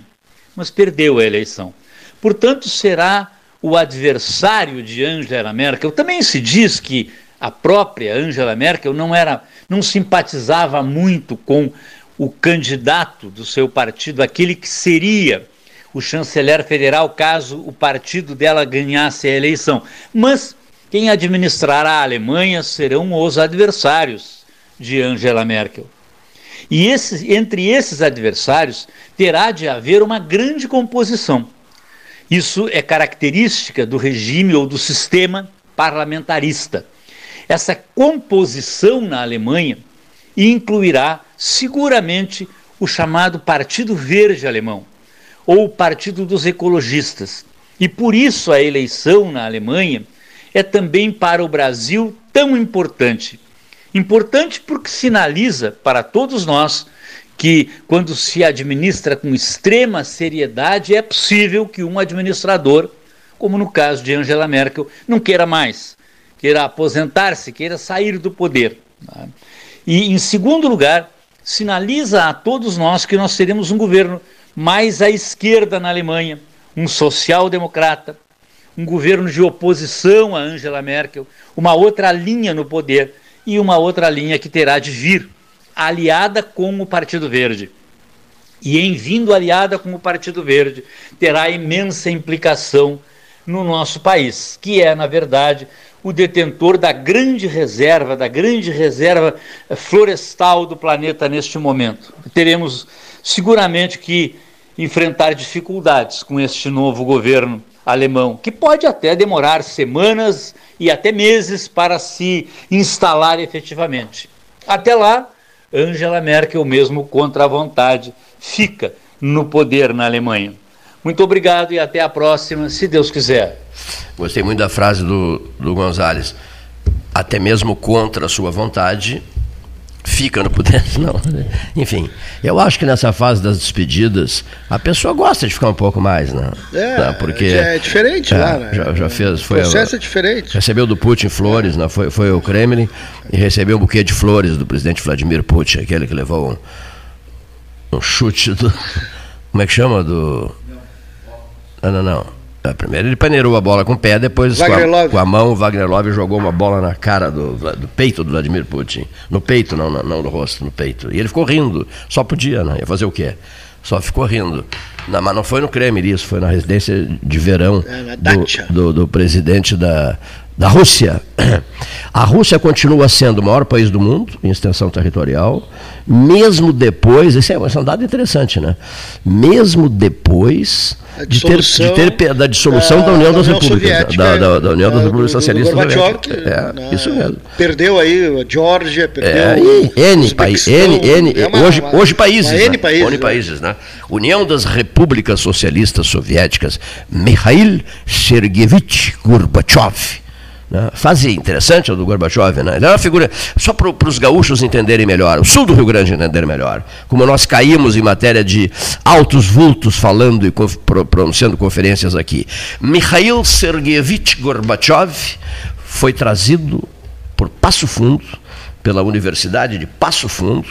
mas perdeu a eleição. Portanto, será o adversário de Angela Merkel. Também se diz que a própria Angela Merkel não era, não simpatizava muito com o candidato do seu partido, aquele que seria o chanceler federal caso o partido dela ganhasse a eleição. Mas quem administrará a Alemanha serão os adversários de Angela Merkel. E entre esses adversários terá de haver uma grande composição. Isso é característica do regime ou do sistema parlamentarista. Essa composição na Alemanha incluirá seguramente o chamado Partido Verde Alemão ou Partido dos Ecologistas. E por isso a eleição na Alemanha é também para o Brasil tão importante. Importante porque sinaliza para todos nós que, quando se administra com extrema seriedade, é possível que um administrador, como no caso de Angela Merkel, não queira mais, queira aposentar-se, queira sair do poder. Tá? E, em segundo lugar, sinaliza a todos nós que nós teremos um governo mais à esquerda na Alemanha, um social-democrata, um governo de oposição a Angela Merkel, uma outra linha no poder e uma outra linha que terá de vir aliada com o Partido Verde. E em vindo aliada com o Partido Verde, terá imensa implicação no nosso país, que é, na verdade, o detentor da grande reserva, da grande reserva florestal do planeta neste momento. Teremos seguramente que enfrentar dificuldades com este novo governo alemão, que pode até demorar semanas e até meses para se instalar efetivamente. Até lá, Angela Merkel, mesmo contra a vontade, fica no poder na Alemanha. Muito obrigado e até a próxima, se Deus quiser. Gostei muito da frase do, do Gonzalez. Até mesmo contra a sua vontade, fica no poder, não. Enfim, eu acho que nessa fase das despedidas, a pessoa gosta de ficar um pouco mais, né? É, tá, porque, é diferente é, lá, né? Já, já fez, foi, o processo é diferente. Recebeu do Putin flores, né? foi, foi o Kremlin, e recebeu um buquê de flores do presidente Vladimir Putin, aquele que levou um, um chute do... Como é que chama? Do... Não, não, não. É, primeiro ele paneirou a bola com o pé, depois com a, com a, mão o Wagner Love jogou uma bola na cara do, do peito do Vladimir Putin. No peito, não, não, não no rosto, no peito. E ele ficou rindo. Só podia, né? Ia fazer o quê? Só ficou rindo. Não, mas não foi no Kremlin isso, foi na residência de verão é, do, do, do presidente da, da Rússia. A Rússia continua sendo o maior país do mundo em extensão territorial, mesmo depois, esse é, esse é um dado interessante, né? Mesmo depois de ter, de ter da dissolução da, da União das Repúblicas, da, da, da, União das Repúblicas Socialistas Soviéticas. É, né, isso mesmo. Perdeu aí a Geórgia, perdeu é, e N, país, N, N, é uma, hoje, uma, hoje países, uma N né? países, N países, né? União das Repúblicas Socialistas Soviéticas, Mikhail Sergeyevich Gorbachev né? Fase interessante do Gorbachev, né? Ele é uma figura, só para os gaúchos entenderem melhor, o sul do Rio Grande entender melhor, como nós caímos em matéria de altos vultos falando e pronunciando conferências aqui. Mikhail Sergeyevich Gorbachev foi trazido por Passo Fundo, pela Universidade de Passo Fundo,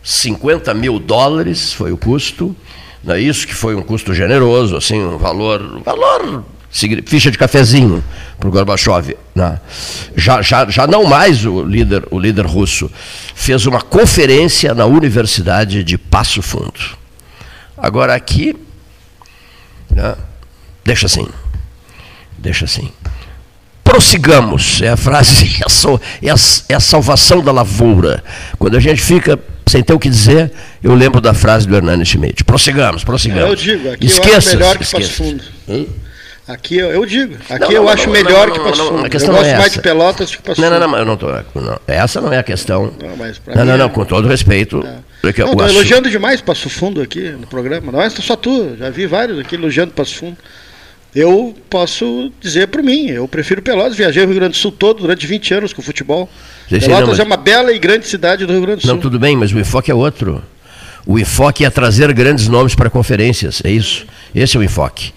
50 mil dólares foi o custo, não é isso que foi um custo generoso, assim, um valor, um valor ficha de cafezinho para o Gorbachev. Né? Já, já, já não mais o líder, o líder russo. Fez uma conferência na Universidade de Passo Fundo. Agora aqui, né? deixa assim, deixa assim. Prossigamos, é a frase, é a, é a salvação da lavoura. Quando a gente fica sem ter o que dizer, eu lembro da frase do Hernani Schmidt. Prossigamos, prossigamos. Eu digo, aqui esqueça, eu acho melhor que Passo Fundo. Hum? Aqui eu, eu digo, aqui não, eu não, acho não, melhor que Passo Fundo. A questão eu gosto é mais de Pelotas que Passo Fundo. Não, não, não, eu não tô, não, essa não é a questão. Não, mas não, não, não, é... com todo respeito. É. Não, estou elogiando demais Passo Fundo aqui no programa. Não é só tu, já vi vários aqui elogiando Passo Fundo. Eu posso dizer por mim, eu prefiro Pelotas, viajei o Rio Grande do Sul todo durante 20 anos com futebol. Pelotas não, mas... é uma bela e grande cidade do Rio Grande do Sul. Não, tudo bem, mas o enfoque é outro. O enfoque é trazer grandes nomes para conferências, é isso. Esse é o enfoque.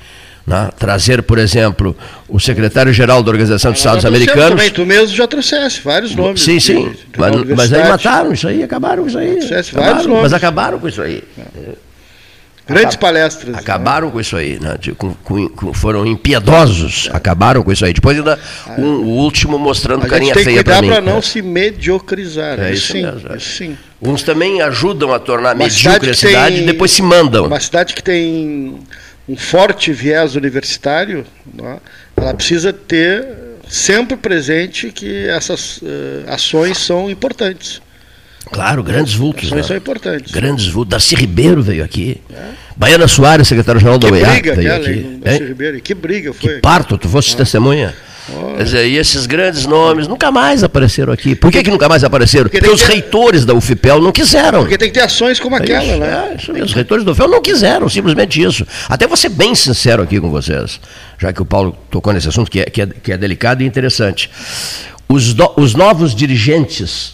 Né? Trazer, por exemplo, o secretário-geral da Organização dos Estados Americanos. Também, tu mesmo já trouxesse vários nomes. Sim, sim. De, de mas, mas, aí mataram isso aí, acabaram com isso aí. Acabaram, nomes. Mas acabaram com isso aí. Grandes palestras. Acabaram né? com isso aí, né? De, com, com, foram impiedosos, é. acabaram com isso aí. Depois ainda um, o último mostrando a carinha feia para mim. para não se mediocrizar. É isso, sim, mesmo, é. sim. Uns também ajudam a tornar medíocre a cidade tem, e depois se mandam. Uma cidade que tem um forte viés universitário, né, ela precisa ter sempre presente que essas uh, ações são importantes. Claro, grandes vultos. Isso Né? são importantes. Grandes vultos. Darcy Ribeiro veio aqui. Baiana Soares, secretário-geral da Que OEA, briga veio aquela, aqui. hein, Hein? Darcy Ribeiro. Que briga foi. Que parto, tu foste testemunha. Quer dizer, e esses grandes nomes nunca mais apareceram aqui. Por que, que nunca mais apareceram? Porque Porque, os que- reitores da UFPEL não quiseram. Porque tem que ter ações como É aquela, isso, né? é, isso mesmo. Os reitores do UFPEL não quiseram, simplesmente isso. Até vou ser bem sincero aqui com vocês, já que o Paulo tocou nesse assunto, que é, que é, que é delicado e interessante. Os, do- os novos dirigentes,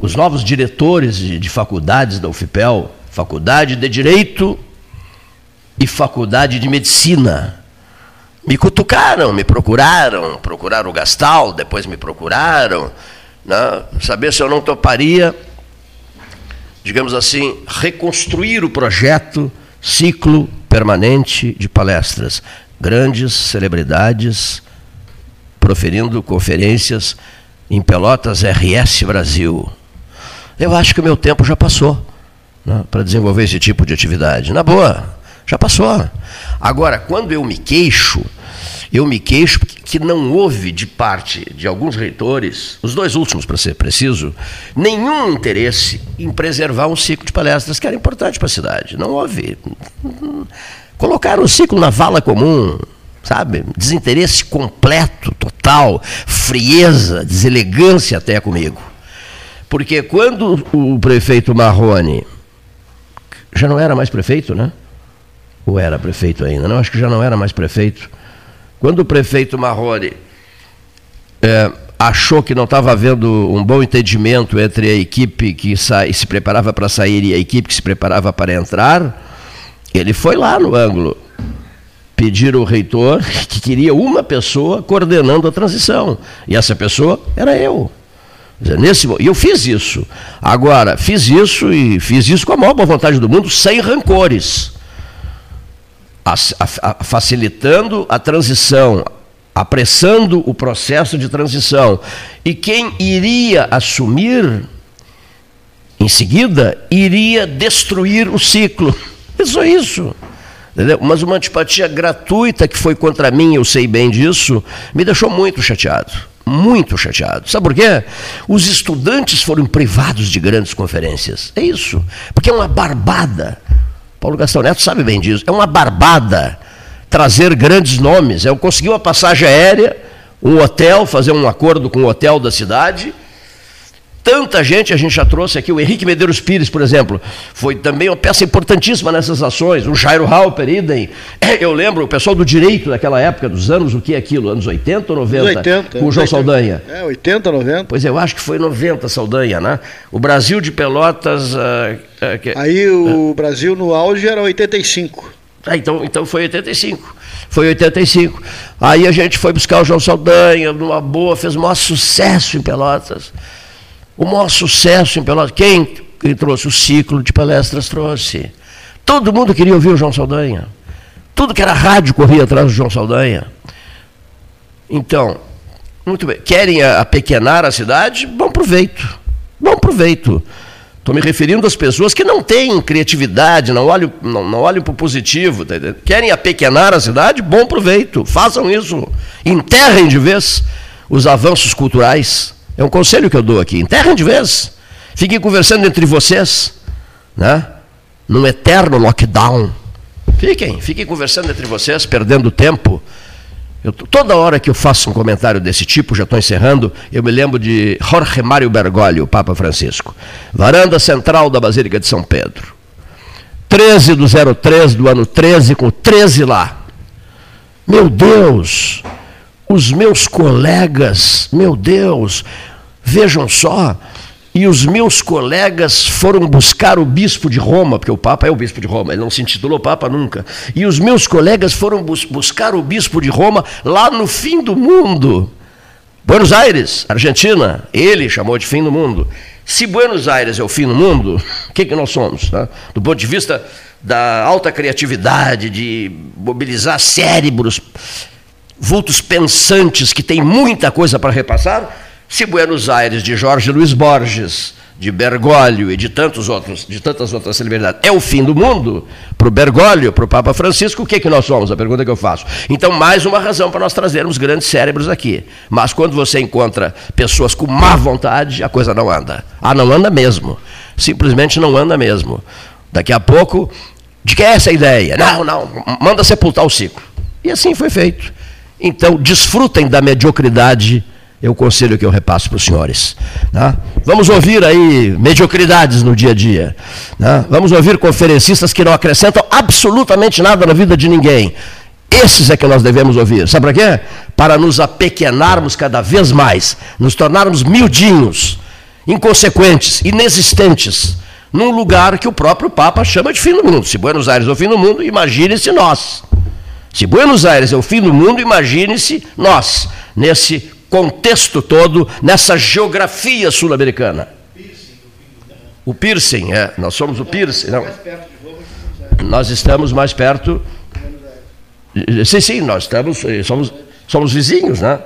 os novos diretores de, de faculdades da UFPEL, Faculdade de Direito e Faculdade de Medicina, me cutucaram, me procuraram, procuraram o Gastal, depois me procuraram, né, saber se eu não toparia digamos assim, reconstruir o projeto ciclo permanente de palestras. Grandes celebridades proferindo conferências em Pelotas RS Brasil. Eu acho que o meu tempo já passou né, para desenvolver esse tipo de atividade. Na boa, já passou. Agora, quando eu me queixo, eu me queixo que não houve de parte de alguns reitores, os dois últimos para ser preciso, nenhum interesse em preservar um ciclo de palestras que era importante para a cidade. Não houve. Colocaram o ciclo na vala comum, sabe? Desinteresse completo, total, frieza, deselegância até comigo. Porque quando o prefeito Marrone já não era mais prefeito, né? Ou era prefeito ainda? Não, acho que já não era mais prefeito. Quando o prefeito Marrone é, achou que não estava havendo um bom entendimento entre a equipe que se preparava para sair e a equipe que se preparava para entrar, ele foi lá no ângulo pedir ao reitor que queria uma pessoa coordenando a transição. E essa pessoa era eu. Nesse, e eu fiz isso. Agora, fiz isso e fiz isso com a maior boa vontade do mundo, sem rancores. Facilitando a transição, apressando o processo de transição. E quem iria assumir, em seguida, iria destruir o ciclo. É só isso. Entendeu? Mas uma antipatia gratuita que foi contra mim, eu sei bem disso, me deixou muito chateado. Muito chateado. Sabe por quê? Os estudantes foram privados de grandes conferências. É isso. Porque é uma barbada. Paulo Gastão Neto sabe bem disso. É uma barbada trazer grandes nomes. Eu consegui uma passagem aérea, um hotel, fazer um acordo com o hotel da cidade. Tanta gente a gente já trouxe aqui, o Henrique Medeiros Pires, por exemplo, foi também uma peça importantíssima nessas ações, o Jairo Halper, idem. Eu lembro, o pessoal do direito daquela época, dos anos, o que é aquilo? Anos 80 ou 90? 80, com o João 80. Saldanha. É, 80, 90. Pois é, eu acho que foi 90, Saldanha, né? O Brasil de Pelotas. ah, ah, que- Aí o Brasil no auge era 85. ah, então, então foi 85. Foi 85. Aí a gente foi buscar o João Saldanha, numa boa, fez o maior sucesso em Pelotas. O maior sucesso em Pelotas. Quem, trouxe? O ciclo de palestras trouxe. Todo mundo queria ouvir o João Saldanha. Tudo que era rádio corria atrás do João Saldanha. Então, muito bem. Querem apequenar a cidade? Bom proveito. Bom proveito. Estou me referindo às pessoas que não têm criatividade, não olham, não, não olham para o positivo. tá? Querem apequenar a cidade? Bom proveito. Façam isso. Enterrem de vez os avanços culturais. É um conselho que eu dou aqui. Enterrem de vez. Fiquem conversando entre vocês, né? num eterno lockdown. Fiquem, fiquem conversando entre vocês, perdendo tempo. Eu toda hora que eu faço um comentário desse tipo, já estou encerrando, eu me lembro de Jorge Mário Bergoglio, o Papa Francisco. Varanda central da Basílica de São Pedro. 13 do 03 do ano 13, com 13 lá. Meu Deus, os meus colegas, meu Deus, vejam só, e os meus colegas foram buscar o bispo de Roma, porque o Papa é o bispo de Roma, ele não se intitulou Papa nunca. E os meus colegas foram bus buscar o bispo de Roma lá no fim do mundo. Buenos Aires, Argentina, ele chamou de fim do mundo. Se Buenos Aires é o fim do mundo, o que, que nós somos? né? Do ponto de vista da alta criatividade, de mobilizar cérebros, vultos pensantes que têm muita coisa para repassar, se Buenos Aires de Jorge Luiz Borges de Bergoglio e de, tantos outros, de tantas outras celebridades é o fim do mundo, para o Bergoglio, para o Papa Francisco, o que, que nós somos? A pergunta que eu faço. Então, mais uma razão para nós trazermos grandes cérebros aqui. Mas quando você encontra pessoas com má vontade, a coisa não anda. Ah, não anda mesmo. Simplesmente não anda mesmo. Daqui a pouco, de que é essa ideia? Não, não, manda sepultar o ciclo. E assim foi feito. Então, desfrutem da mediocridade é o conselho que eu repasso para os senhores. Né? Vamos ouvir aí mediocridades no dia a dia. Né? Vamos ouvir conferencistas que não acrescentam absolutamente nada na vida de ninguém. Esses é que nós devemos ouvir. Sabe para quê? Para nos apequenarmos cada vez mais, nos tornarmos miudinhos, inconsequentes, inexistentes, num lugar que o próprio Papa chama de fim do mundo. Se Buenos Aires é o fim do mundo, imagine-se nós. Se Buenos Aires é o fim do mundo, imagine-se nós, nesse contexto todo, nessa geografia sul-americana. O piercing, é, nós somos o piercing. Não. Nós estamos mais perto. Sim, sim, nós estamos, eh, somos, somos vizinhos, né?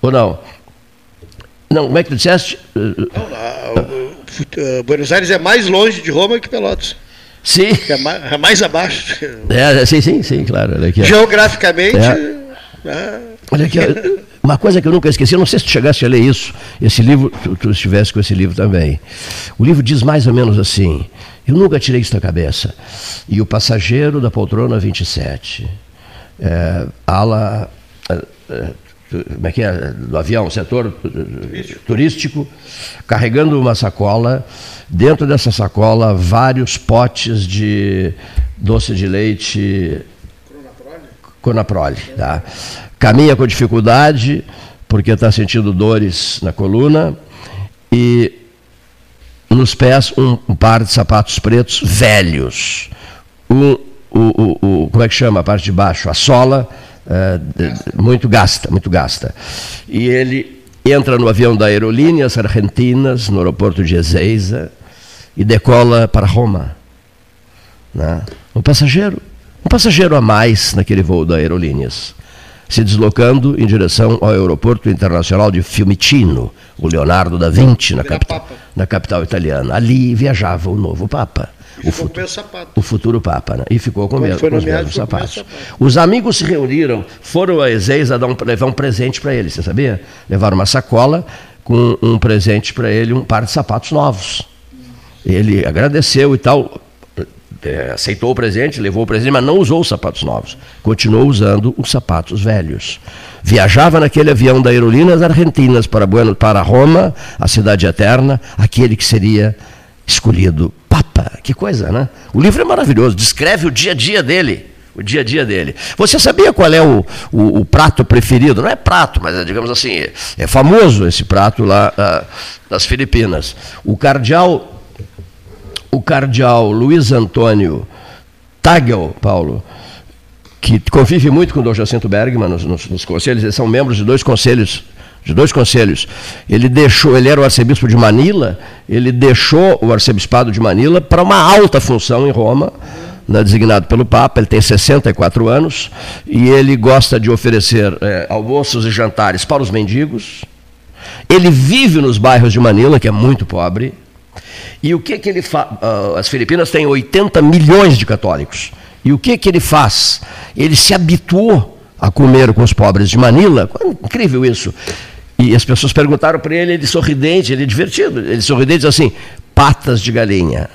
Ou não? Não, como é que tu disseste? Não, Buenos Aires é mais longe de Roma que Pelotas. Sim. É mais, é abaixo. É, sim, sim, sim, claro. Aqui, Geograficamente. É. É. Olha aqui, uma coisa que eu nunca esqueci, eu não sei se tu chegasse a ler isso, esse livro, tu, tu estivesse com esse livro também. O livro diz mais ou menos assim, eu nunca tirei isso da cabeça. E o passageiro da poltrona 27, é, ala, é, é, como é que é, do avião, setor turístico, carregando uma sacola, dentro dessa sacola vários potes de doce de leite Conaprole. Tá? Caminha com dificuldade, porque está sentindo dores na coluna, e nos pés um, um par de sapatos pretos velhos. Um, o, o, o, como é que chama a parte de baixo? A sola, é, muito gasta, muito gasta. E ele entra no avião da Aerolíneas Argentinas, no aeroporto de Ezeiza, e decola para Roma. Né? Um passageiro um passageiro a mais naquele voo da Aerolíneas, se deslocando em direção ao aeroporto internacional de Fiumicino, o Leonardo da Vinci, na capital, na capital italiana. Ali viajava o novo Papa. O, futuro, o, futuro Papa, né? E ficou com, mesmo, com os mesmos sapatos. Os amigos se reuniram, foram a Ezeiza dar um, levar um presente para ele, você sabia? Levaram uma sacola com um presente para ele, um par de sapatos novos. Ele agradeceu e tal é, aceitou o presente, levou o presente, mas não usou os sapatos novos. Continuou usando os sapatos velhos. Viajava naquele avião da Aerolíneas Argentinas para, bueno, para Roma, a cidade eterna, aquele que seria escolhido Papa. Que coisa, né? O livro é maravilhoso, descreve o dia a dia dele. O dia a dia dele. Você sabia qual é o, o, o prato preferido? Não é prato, mas é, digamos assim, é famoso esse prato lá ah, das Filipinas. O cardeal o cardeal Luiz Antônio Tagel, Paulo, que convive muito com o Dom Jacinto Bergman nos, nos, nos, conselhos, eles são membros de dois conselhos, de dois conselhos. Ele deixou, ele era o arcebispo de Manila, ele deixou o arcebispado de Manila para uma alta função em Roma, né, designado pelo Papa, ele tem 64 anos, e ele gosta de oferecer é, almoços e jantares para os mendigos. Ele vive nos bairros de Manila, que é muito pobre, e o que, que ele faz? Uh, as Filipinas têm 80 milhões de católicos. E o que, que ele faz? Ele se habituou a comer com os pobres de Manila. Incrível isso. E as pessoas perguntaram para ele, ele sorridente, ele divertido, ele sorridente diz assim: patas de galinha.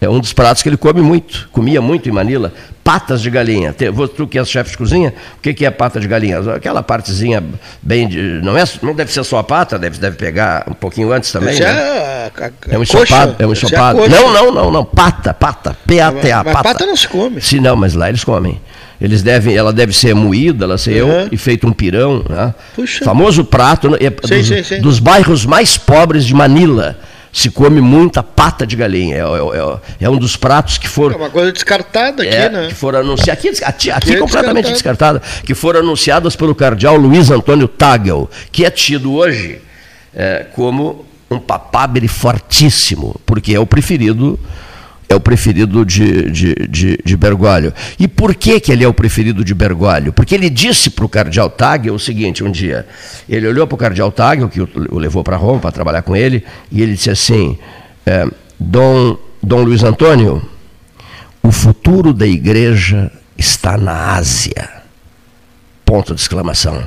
É um dos pratos que ele come muito, comia muito em Manila, patas de galinha. Tu que és chefe de cozinha, o que é pata de galinha? Aquela partezinha bem de, não é, não deve ser só a pata, deve, deve pegar um pouquinho antes também. Né? É, a, a, é um ensopado, é um ensopado. É não, não, não, não, pata, pata, P A T A, pata. pata não se come. Sim, não, mas lá eles comem. Eles devem, ela deve ser moída, ela ser uhum. e feito um pirão, né? Puxa. Famoso prato né? é, sim, dos, sim, sim. dos bairros mais pobres de Manila se come muita pata de galinha. É, é, é, um dos pratos que foram. É uma coisa descartada aqui, é, né? Que foram anunciadas. Aqui, aqui, aqui é completamente descartada. Que foram anunciadas pelo cardeal Luiz Antônio Tagel, que é tido hoje é, como um papábere fortíssimo, porque é o preferido é o preferido de, de, de, de, Bergoglio. E por que, que ele é o preferido de Bergoglio? Porque ele disse para o cardeal Tag o seguinte, um dia, ele olhou para o cardeal Tag, que o, o levou para Roma para trabalhar com ele, e ele disse assim, É, Dom, Dom Luiz Antônio, o futuro da igreja está na Ásia. Ponto de exclamação.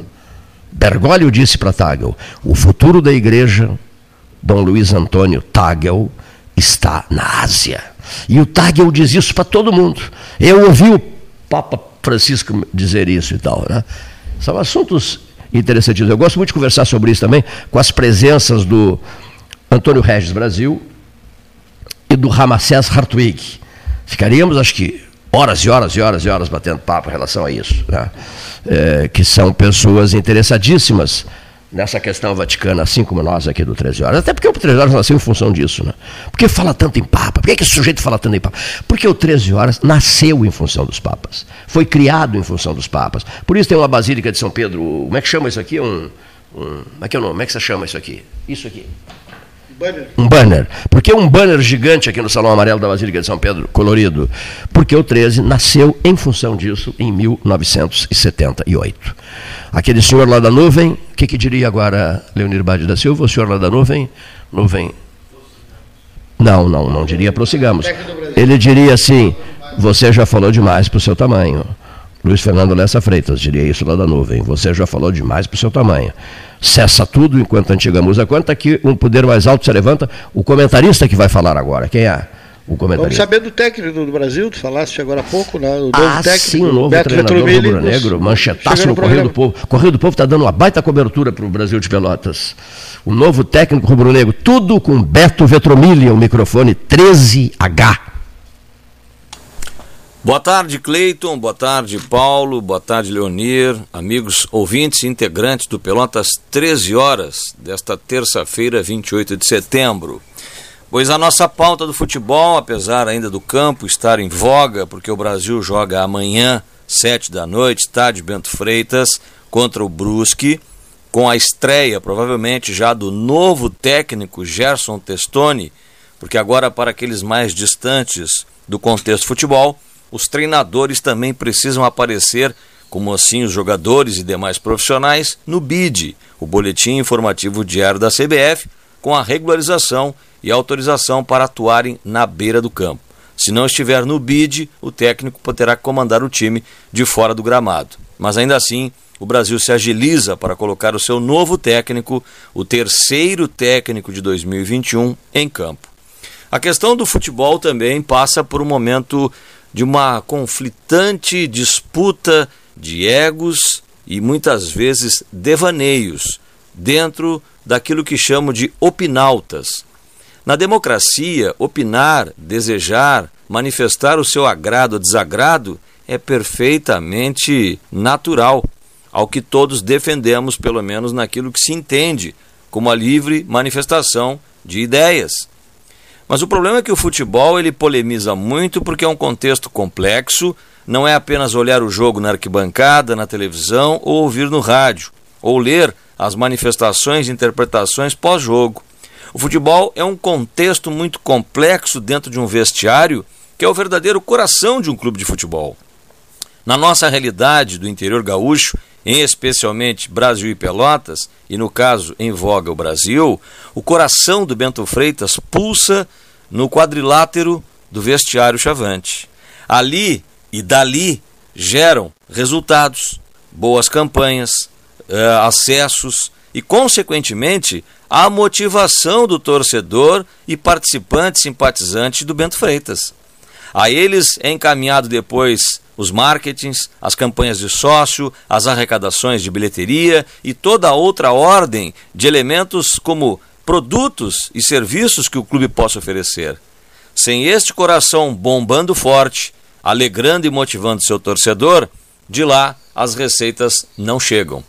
Bergoglio disse para Tagel: o futuro da igreja, Dom Luiz Antônio Tagel, está na Ásia. E o Tagel diz isso para todo mundo. Eu ouvi o Papa Francisco dizer isso e tal. Né? São assuntos interessantes. Eu gosto muito de conversar sobre isso também com as presenças do Antônio Regis Brasil e do Ramacés Hartwig. Ficaríamos, acho que, horas e horas e horas e horas batendo papo em relação a isso. Né? É, que são pessoas interessadíssimas nessa questão vaticana, assim como nós aqui do 13 Horas. Até porque o 13 Horas nasceu em função disso. Né? Por que fala tanto em Papa? Por que, que esse sujeito fala tanto em Papa? Porque o 13 Horas nasceu em função dos Papas. Foi criado em função dos Papas. Por isso tem uma Basílica de São Pedro. Como é que chama isso aqui? Um, um, como é que é o nome? Como é que você chama isso aqui? Isso aqui. Banner. Um banner. Por que um banner gigante aqui no Salão Amarelo da Basílica de São Pedro, colorido? Porque o 13 nasceu em função disso em 1978. Aquele senhor lá da nuvem, o que, que, diria agora Leonir Bade da Silva? O senhor lá da nuvem? Nuvem. Não, não, não diria prossigamos. Ele diria assim: você já falou demais para o seu tamanho. Luiz Fernando Lessa Freitas diria isso lá da nuvem. Você já falou demais para o seu tamanho cessa tudo enquanto a antiga musa canta, que um poder mais alto se levanta. O comentarista que vai falar agora, quem é? O comentarista. Vamos saber do técnico do Brasil, tu falaste agora há pouco, né? o novo ah, técnico, sim, o novo Beto treinador rubro-negro, manchetaço no, no Correio do Povo. Correio do Povo está dando uma baita cobertura para o Brasil de Pelotas. O novo técnico rubro-negro, tudo com Beto Vetromilha, o microfone 13H. Boa tarde, Cleiton. Boa tarde, Paulo. Boa tarde, Leonir. Amigos ouvintes e integrantes do Pelotas 13 horas desta terça-feira, 28 de setembro. Pois a nossa pauta do futebol, apesar ainda do campo estar em voga, porque o Brasil joga amanhã, 7 da noite, estádio Bento Freitas, contra o Brusque, com a estreia provavelmente já do novo técnico Gerson Testoni, porque agora para aqueles mais distantes do contexto futebol, os treinadores também precisam aparecer, como assim os jogadores e demais profissionais, no BID, o Boletim Informativo Diário da CBF, com a regularização e autorização para atuarem na beira do campo. Se não estiver no BID, o técnico poderá comandar o time de fora do gramado. Mas ainda assim, o Brasil se agiliza para colocar o seu novo técnico, o terceiro técnico de 2021, em campo. A questão do futebol também passa por um momento de uma conflitante disputa de egos e muitas vezes devaneios dentro daquilo que chamo de opinautas. Na democracia, opinar, desejar, manifestar o seu agrado ou desagrado é perfeitamente natural, ao que todos defendemos, pelo menos naquilo que se entende como a livre manifestação de ideias. Mas o problema é que o futebol ele polemiza muito porque é um contexto complexo, não é apenas olhar o jogo na arquibancada, na televisão ou ouvir no rádio, ou ler as manifestações e interpretações pós-jogo. O futebol é um contexto muito complexo dentro de um vestiário que é o verdadeiro coração de um clube de futebol. Na nossa realidade do interior gaúcho, em especialmente Brasil e Pelotas, e no caso em voga o Brasil, o coração do Bento Freitas pulsa no quadrilátero do vestiário Chavante. Ali e dali geram resultados, boas campanhas, uh, acessos e, consequentemente, a motivação do torcedor e participante simpatizante do Bento Freitas. A eles é encaminhado depois os marketings, as campanhas de sócio, as arrecadações de bilheteria e toda outra ordem de elementos como produtos e serviços que o clube possa oferecer. Sem este coração bombando forte, alegrando e motivando seu torcedor, de lá as receitas não chegam.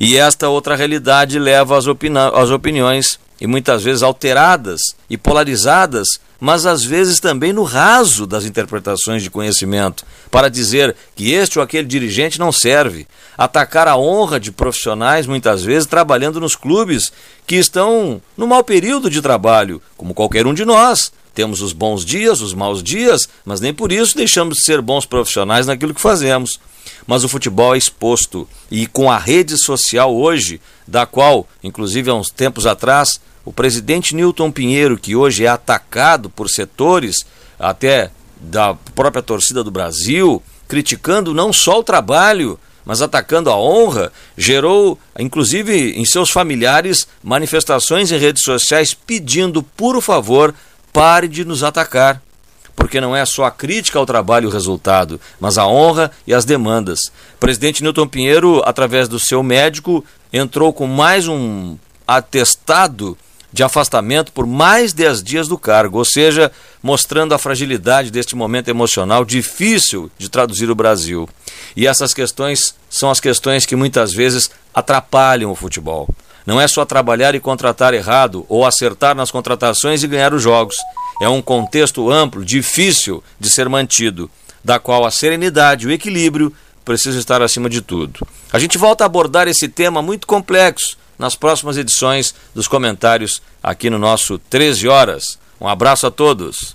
E esta outra realidade leva às, opini opiniões, e muitas vezes alteradas e polarizadas, mas às vezes também no raso das interpretações de conhecimento, para dizer que este ou aquele dirigente não serve, atacar a honra de profissionais muitas vezes trabalhando nos clubes que estão no mau período de trabalho, como qualquer um de nós. Temos os bons dias, os maus dias, mas nem por isso deixamos de ser bons profissionais naquilo que fazemos. Mas o futebol é exposto e com a rede social hoje, da qual, inclusive há uns tempos atrás, o presidente Newton Pinheiro, que hoje é atacado por setores até da própria torcida do Brasil, criticando não só o trabalho, mas atacando a honra, gerou, inclusive em seus familiares, manifestações em redes sociais pedindo, por favor, pare de nos atacar. Porque não é só a crítica ao trabalho e o resultado, mas a honra e as demandas. O presidente Newton Pinheiro, através do seu médico, entrou com mais um atestado de afastamento por mais 10 dias do cargo, ou seja, mostrando a fragilidade deste momento emocional difícil de traduzir o Brasil. E essas questões são as questões que muitas vezes atrapalham o futebol. Não é só trabalhar e contratar errado ou acertar nas contratações e ganhar os jogos. É um contexto amplo, difícil de ser mantido, da qual a serenidade o equilíbrio precisam estar acima de tudo. A gente volta a abordar esse tema muito complexo nas próximas edições dos comentários aqui no nosso 13 Horas. Um abraço a todos.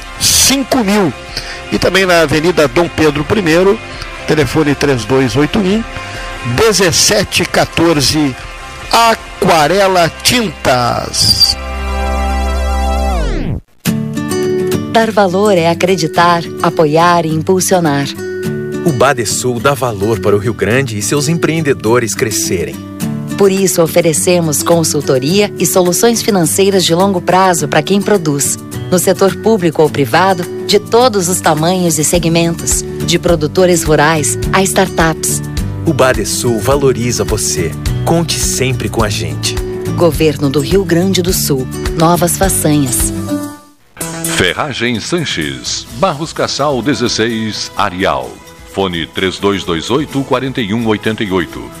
5000 e também na Avenida Dom Pedro I, telefone 3281 1714 Aquarela Tintas. Dar valor é acreditar, apoiar e impulsionar. O Badesul dá valor para o Rio Grande e seus empreendedores crescerem. Por isso, oferecemos consultoria e soluções financeiras de longo prazo para quem produz no setor público ou privado, de todos os tamanhos e segmentos, de produtores rurais a startups. O Badesul valoriza você. Conte sempre com a gente. Governo do Rio Grande do Sul. Novas façanhas. Ferragem Sanches. Barros Cassal 16, Arial. Fone 3228 4188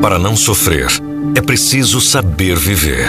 Para não sofrer, é preciso saber viver.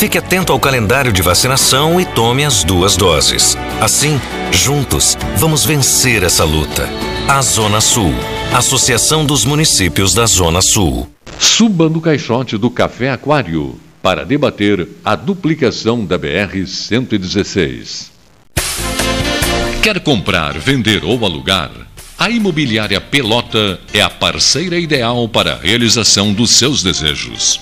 Fique atento ao calendário de vacinação e tome as duas doses. Assim, juntos, vamos vencer essa luta. A Zona Sul, Associação dos Municípios da Zona Sul. Suba no caixote do Café Aquário para debater a duplicação da BR-116. Quer comprar, vender ou alugar? A Imobiliária Pelota é a parceira ideal para a realização dos seus desejos.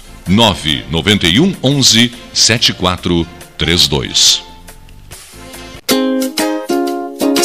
991 11 7432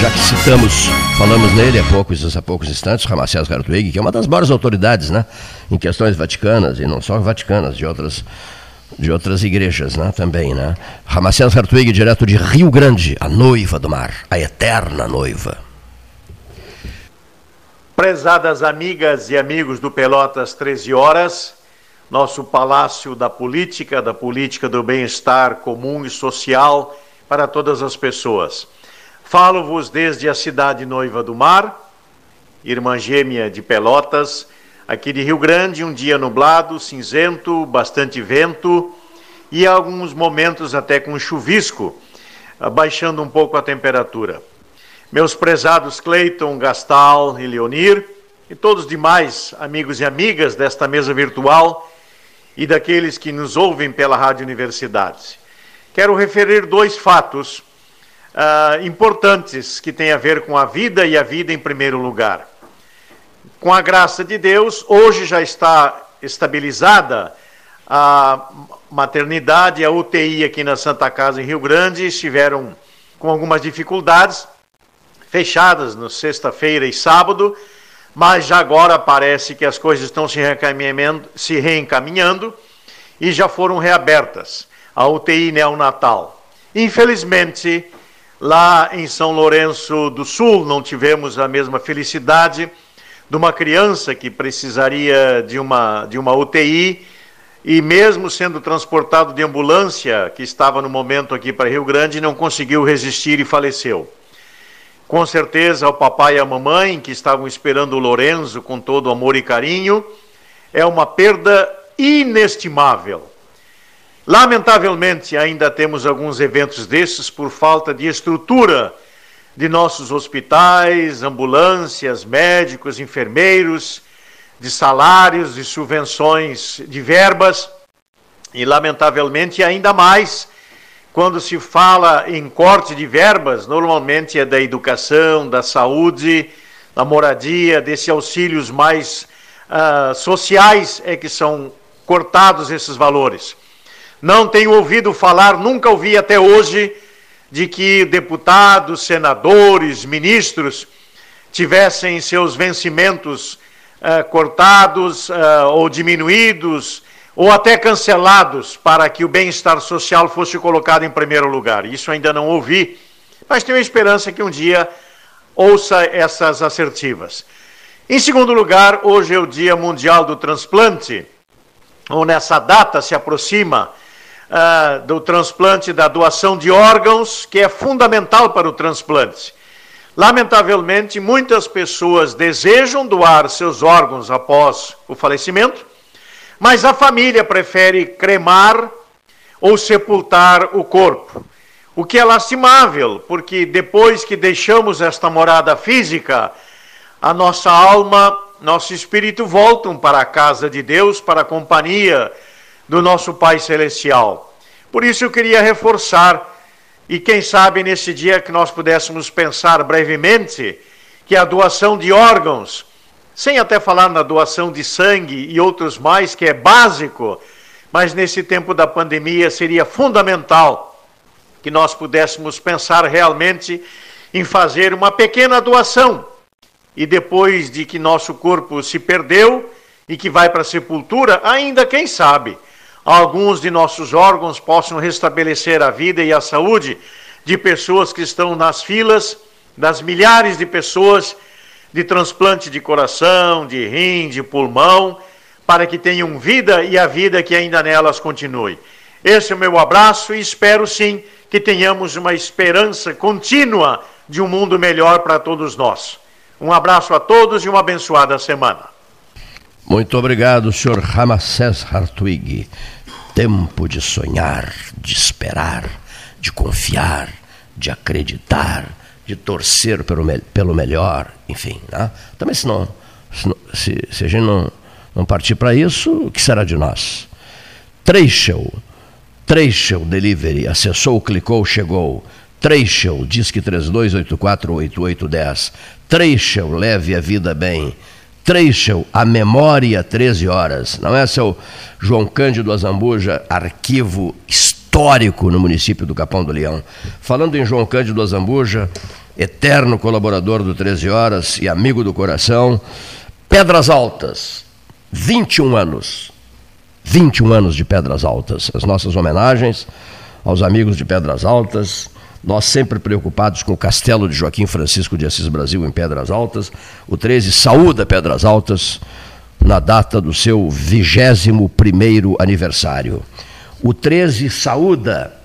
Já que citamos, falamos nele há poucos, há poucos instantes, Ramacés Gartwig, que é uma das maiores autoridades né, em questões vaticanas, e não só vaticanas, de outras, de outras igrejas né, também. Né? Ramacés Gartwig, direto de Rio Grande, a noiva do mar, a eterna noiva. Prezadas amigas e amigos do Pelotas 13 Horas, nosso palácio da política, da política do bem-estar comum e social para todas as pessoas. Falo-vos desde a cidade noiva do mar, irmã gêmea de Pelotas, aqui de Rio Grande, um dia nublado, cinzento, bastante vento e alguns momentos até com chuvisco, baixando um pouco a temperatura. Meus prezados Cleiton, Gastal e Leonir, e todos os demais amigos e amigas desta mesa virtual e daqueles que nos ouvem pela Rádio Universidade. Quero referir dois fatos uh, importantes que têm a ver com a vida e a vida em primeiro lugar. Com a graça de Deus, hoje já está estabilizada a maternidade a UTI aqui na Santa Casa em Rio Grande estiveram com algumas dificuldades, fechadas na sexta-feira e sábado, mas já agora parece que as coisas estão se reencaminhando, se reencaminhando e já foram reabertas. A UTI neonatal. Infelizmente, Lá em São Lourenço do Sul, não tivemos a mesma felicidade de uma criança que precisaria de uma, de uma UTI e mesmo sendo transportado de ambulância, que estava no momento aqui para Rio Grande, não conseguiu resistir e faleceu. Com certeza, ao papai e à mamãe, que estavam esperando o Lorenzo com todo amor e carinho, é uma perda inestimável. Lamentavelmente, ainda temos alguns eventos desses por falta de estrutura de nossos hospitais, ambulâncias, médicos, enfermeiros, de salários, de subvenções, de verbas, e lamentavelmente ainda mais quando se fala em corte de verbas, normalmente é da educação, da saúde, da moradia, desses auxílios mais uh, sociais é que são cortados esses valores. Não tenho ouvido falar, nunca ouvi até hoje, de que deputados, senadores, ministros tivessem seus vencimentos uh, cortados uh, ou diminuídos ou até cancelados para que o bem-estar social fosse colocado em primeiro lugar. Isso ainda não ouvi, mas tenho esperança que um dia ouça essas assertivas. Em segundo lugar, hoje é o Dia Mundial do Transplante, ou nessa data se aproxima uh, do transplante da doação de órgãos, que é fundamental para o transplante. Lamentavelmente, muitas pessoas desejam doar seus órgãos após o falecimento, mas a família prefere cremar ou sepultar o corpo. O que é lastimável, porque depois que deixamos esta morada física, a nossa alma, nosso espírito voltam para a casa de Deus, para a companhia do nosso Pai Celestial. Por isso eu queria reforçar, e quem sabe nesse dia que nós pudéssemos pensar brevemente, que a doação de órgãos sem até falar na doação de sangue e outros mais, que é básico, mas nesse tempo da pandemia seria fundamental que nós pudéssemos pensar realmente em fazer uma pequena doação. E depois de que nosso corpo se perdeu e que vai para a sepultura, ainda quem sabe, alguns de nossos órgãos possam restabelecer a vida e a saúde de pessoas que estão nas filas, das milhares de pessoas de transplante de coração, de rim, de pulmão, para que tenham vida e a vida que ainda nelas continue. Esse é o meu abraço e espero sim que tenhamos uma esperança contínua de um mundo melhor para todos nós. Um abraço a todos e uma abençoada semana. Muito obrigado, Sr. Ramacés Hartwig. Tempo de sonhar, de esperar, de confiar, de acreditar de torcer pelo, pelo melhor, enfim. Né? Também se, não, se, se, a gente não, não partir para isso, o que será de nós? Treishel, Treishel Delivery, acessou, clicou, chegou. Treishel, disque 32848810. Treishel, leve a vida bem. Treishel, a memória 13 horas. Não é seu João Cândido Azambuja, arquivo histórico no município do Capão do Leão. Falando em João Cândido Azambuja, eterno colaborador do 13 Horas e amigo do coração. Pedras Altas, 21 anos. 21 anos de Pedras Altas. As nossas homenagens aos amigos de Pedras Altas. Nós sempre preocupados com o castelo de Joaquim Francisco de Assis Brasil em Pedras Altas. O 13 saúda Pedras Altas na data do seu 21 aniversário. O 13 saúda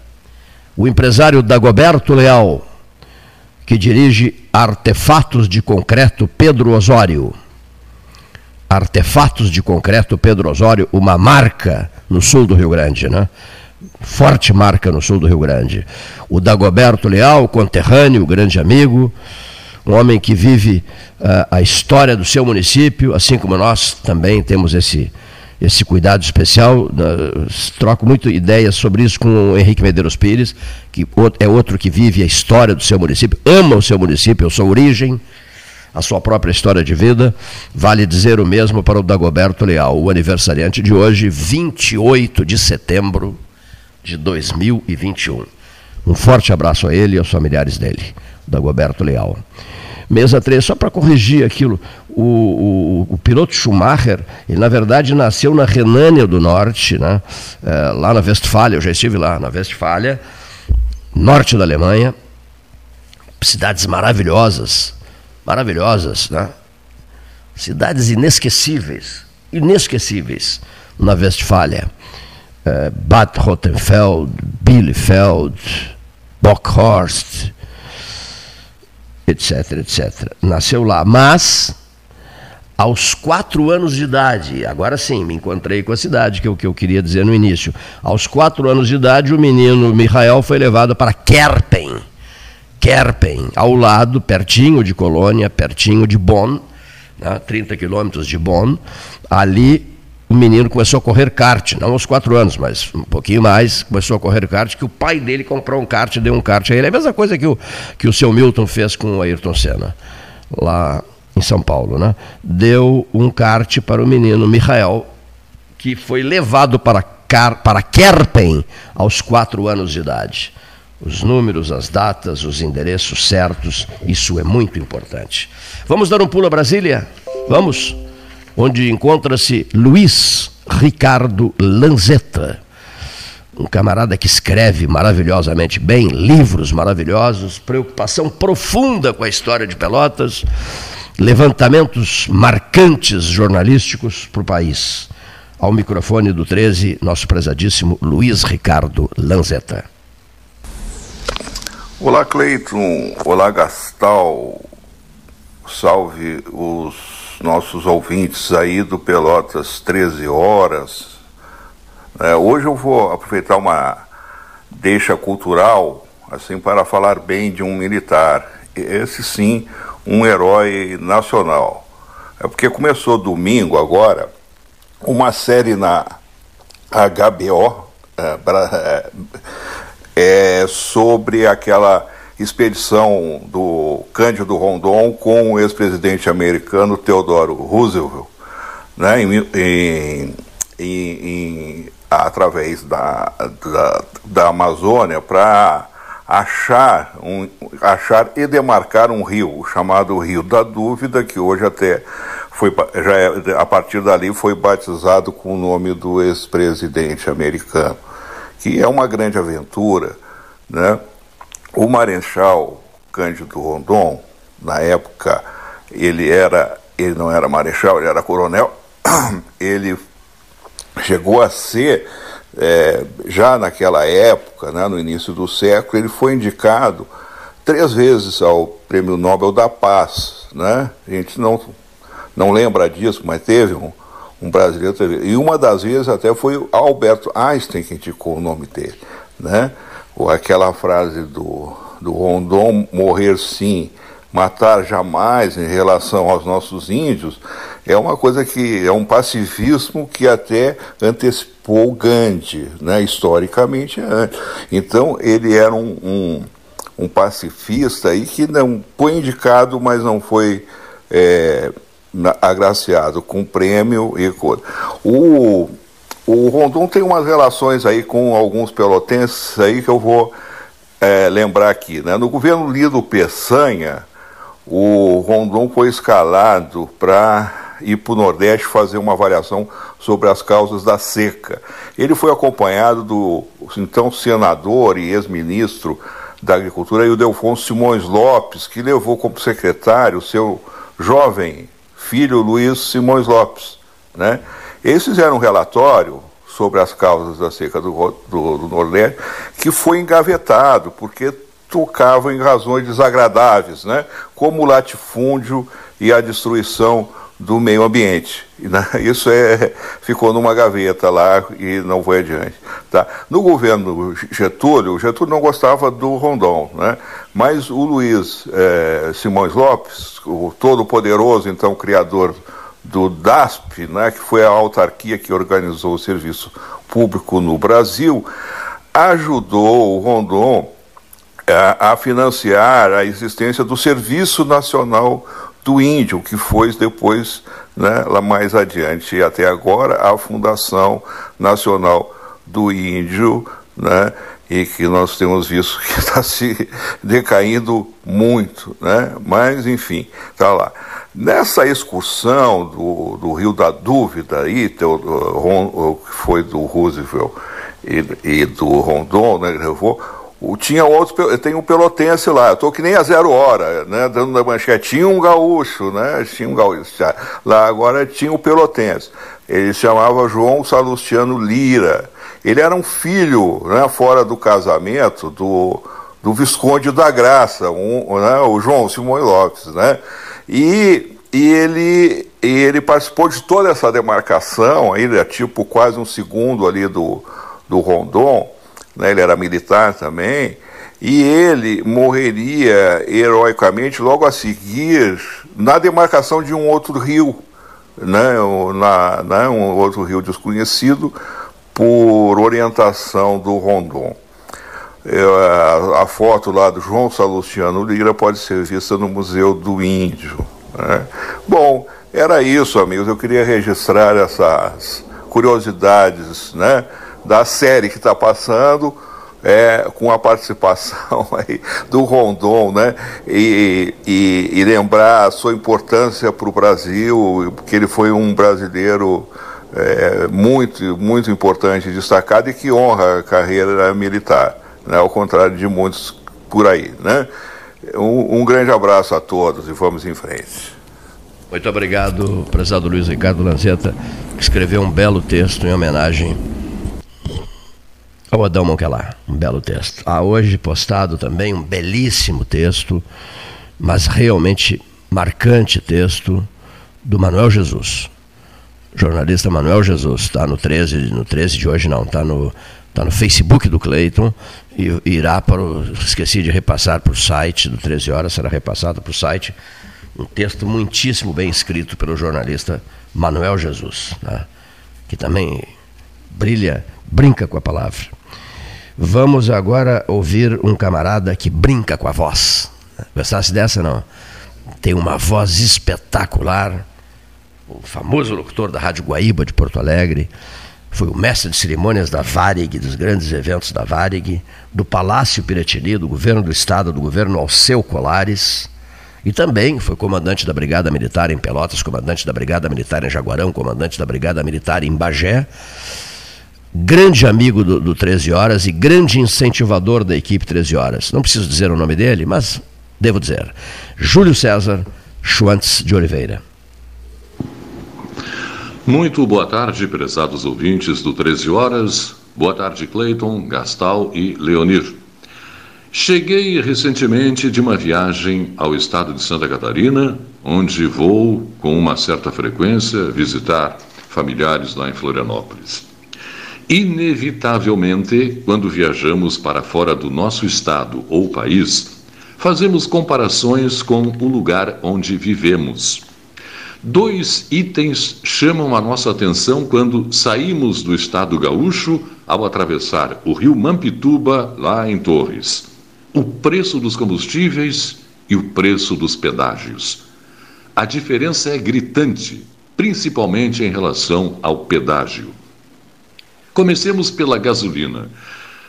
o empresário Dagoberto Leal, que dirige Artefatos de Concreto Pedro Osório. Artefatos de Concreto Pedro Osório, uma marca no sul do Rio Grande, né? Forte marca no sul do Rio Grande. O Dagoberto Leal, conterrâneo, grande amigo, um homem que vive uh, a história do seu município, assim como nós também temos esse, esse cuidado especial. Troco muito ideias sobre isso com o Henrique Medeiros Pires, que é outro que vive a história do seu município, ama o seu município, a sua origem, a sua própria história de vida. Vale dizer o mesmo para o Dagoberto Leal, o aniversariante de hoje, 28 de setembro de 2021. Um forte abraço a ele e aos familiares dele, Dagoberto Leal. Mesa 3, só para corrigir aquilo, o, o, o, piloto Schumacher, ele na verdade nasceu na Renânia do Norte, né? É, lá na Westfália, eu já estive lá, na Westfália, norte da Alemanha, cidades maravilhosas, maravilhosas, né? cidades inesquecíveis, inesquecíveis na Westfália. Uh, Bad Rottenfeld, Bielefeld, Bockhorst, etc, etc. Nasceu lá, mas aos quatro anos de idade, agora sim, me encontrei com a cidade, que é o que eu queria dizer no início. Aos quatro anos de idade, o menino Michael foi levado para Kerpen. Kerpen, ao lado, pertinho de Colônia, pertinho de Bonn, né, 30 quilômetros de Bonn. Ali o menino começou a correr kart, não aos quatro anos, mas um pouquinho mais, começou a correr kart, que o pai dele comprou um kart, deu um kart a ele. É a mesma coisa que o, que o seu Milton fez com o Ayrton Senna, lá em São Paulo. Né? Deu um kart para o menino Michael, que foi levado para, para Kerpen aos quatro anos de idade. Os números, as datas, os endereços certos, isso é muito importante. Vamos dar um pulo a Brasília? Vamos? Onde encontra-se Luiz Ricardo Lanzetta, um camarada que escreve maravilhosamente bem, livros maravilhosos, preocupação profunda com a história de Pelotas, levantamentos marcantes jornalísticos para o país. Ao microfone do 13, nosso prezadíssimo Luiz Ricardo Lanzetta. Olá, Cleiton. Olá, Gastal. Salve os nossos ouvintes aí do Pelotas 13 horas. É, hoje eu vou aproveitar uma deixa cultural, assim, para falar bem de um militar. Esse sim, um herói nacional. É porque começou domingo agora uma série na HBO é, é, é sobre aquela expedição do Cândido Rondon com o ex-presidente americano Theodore Roosevelt, né, em, em, em, através da, da, da Amazônia para achar, um, achar e demarcar um rio, chamado Rio da Dúvida, que hoje até foi, já é, a partir dali foi batizado com o nome do ex-presidente americano, que é uma grande aventura, né? O Marechal Cândido Rondon, na época, ele era, ele não era marechal, ele era coronel, ele chegou a ser, é, já naquela época, né, no início do século, ele foi indicado três vezes ao Prêmio Nobel da Paz. Né? A gente não, não lembra disso, mas teve um, um brasileiro. Teve, e uma das vezes até foi o Alberto Einstein que indicou o nome dele. Né? Ou aquela frase do, do Rondon, morrer sim, matar jamais em relação aos nossos índios, é uma coisa que é um pacifismo que até antecipou Gandhi, né, historicamente. Então ele era um, um, um pacifista aí que não foi indicado, mas não foi é, agraciado com prêmio e coisa. O o Rondon tem umas relações aí com alguns pelotenses aí que eu vou é, lembrar aqui. Né? No governo Lido Peçanha, o Rondon foi escalado para ir para o Nordeste fazer uma avaliação sobre as causas da seca. Ele foi acompanhado do então senador e ex-ministro da Agricultura, o Delfonso Simões Lopes, que levou como secretário o seu jovem filho Luiz Simões Lopes. Né? Eles fizeram um relatório sobre as causas da seca do, do, do Nordeste que foi engavetado, porque tocava em razões desagradáveis, né? como o latifúndio e a destruição do meio ambiente. Né? Isso é, ficou numa gaveta lá e não foi adiante. Tá? No governo Getúlio, Getúlio não gostava do Rondon, né? mas o Luiz é, Simões Lopes, o todo-poderoso, então criador do DASP, né, que foi a autarquia que organizou o serviço público no Brasil, ajudou o Rondon a, a financiar a existência do Serviço Nacional do Índio, que foi depois, né, lá mais adiante e até agora, a Fundação Nacional do Índio, né, e que nós temos visto que está se decaindo muito, né, mas enfim, está lá. Nessa excursão do, do Rio da Dúvida, aí, que foi do Roosevelt e, e do Rondon, né, levou, tinha outro, tem um pelotense lá, eu estou que nem a zero hora, né, dando na manchete, tinha um gaúcho, né, tinha um gaúcho, lá agora tinha o um pelotense, ele se chamava João Salustiano Lira, ele era um filho, né, fora do casamento, do, do Visconde da Graça, um, né, o João Simões Lopes, né? E, e ele, e ele participou de toda essa demarcação, ele é tipo quase um segundo ali do, do Rondon, né, ele era militar também, e ele morreria heroicamente logo a seguir na demarcação de um outro rio, né, na, né, um outro rio desconhecido, por orientação do Rondon. Eu, a, foto lá do João Salustiano Lira pode ser vista no Museu do Índio. Né? Bom, era isso, amigos. Eu queria registrar essas curiosidades né, da série que está passando. É, com a participação do Rondon, né? E, e, e lembrar a sua importância para o Brasil, porque ele foi um brasileiro é, muito, muito importante, destacado e que honra a carreira militar, né? ao contrário de muitos por aí. Né? Um, um grande abraço a todos e vamos em frente. Muito obrigado, prezado Luiz Ricardo Lanzetta, que escreveu um belo texto em homenagem ao Adão Monquelar. Um belo texto. Há hoje postado também um belíssimo texto, mas realmente marcante texto do Manuel Jesus jornalista Manuel Jesus, está no 13, no 13 de hoje não, está no, tá no Facebook do Cleiton e irá para o. Esqueci de repassar para o site do 13 horas, será repassado para o site. Um texto muitíssimo bem escrito pelo jornalista Manuel Jesus, né, que também brilha, brinca com a palavra. Vamos agora ouvir um camarada que brinca com a voz. Gostasse dessa, não? Tem uma voz espetacular o famoso locutor da Rádio Guaíba de Porto Alegre, foi o mestre de cerimônias da Varig, dos grandes eventos da Varig, do Palácio Piratini, do governo do estado, do governo Alceu Colares, e também foi comandante da Brigada Militar em Pelotas, comandante da Brigada Militar em Jaguarão, comandante da Brigada Militar em Bagé, grande amigo do, do 13 Horas e grande incentivador da equipe 13 Horas. Não preciso dizer o nome dele, mas devo dizer. Júlio César Schwantz de Oliveira. Muito boa tarde, prezados ouvintes do 13 Horas. Boa tarde, Cleiton, Gastal e Leonir. Cheguei recentemente de uma viagem ao estado de Santa Catarina, onde vou com uma certa frequência visitar familiares lá em Florianópolis. Inevitavelmente, quando viajamos para fora do nosso estado ou país, fazemos comparações com o lugar onde vivemos. Dois itens chamam a nossa atenção quando saímos do estado gaúcho ao atravessar o rio Mampituba, lá em Torres: o preço dos combustíveis e o preço dos pedágios. A diferença é gritante, principalmente em relação ao pedágio. Comecemos pela gasolina.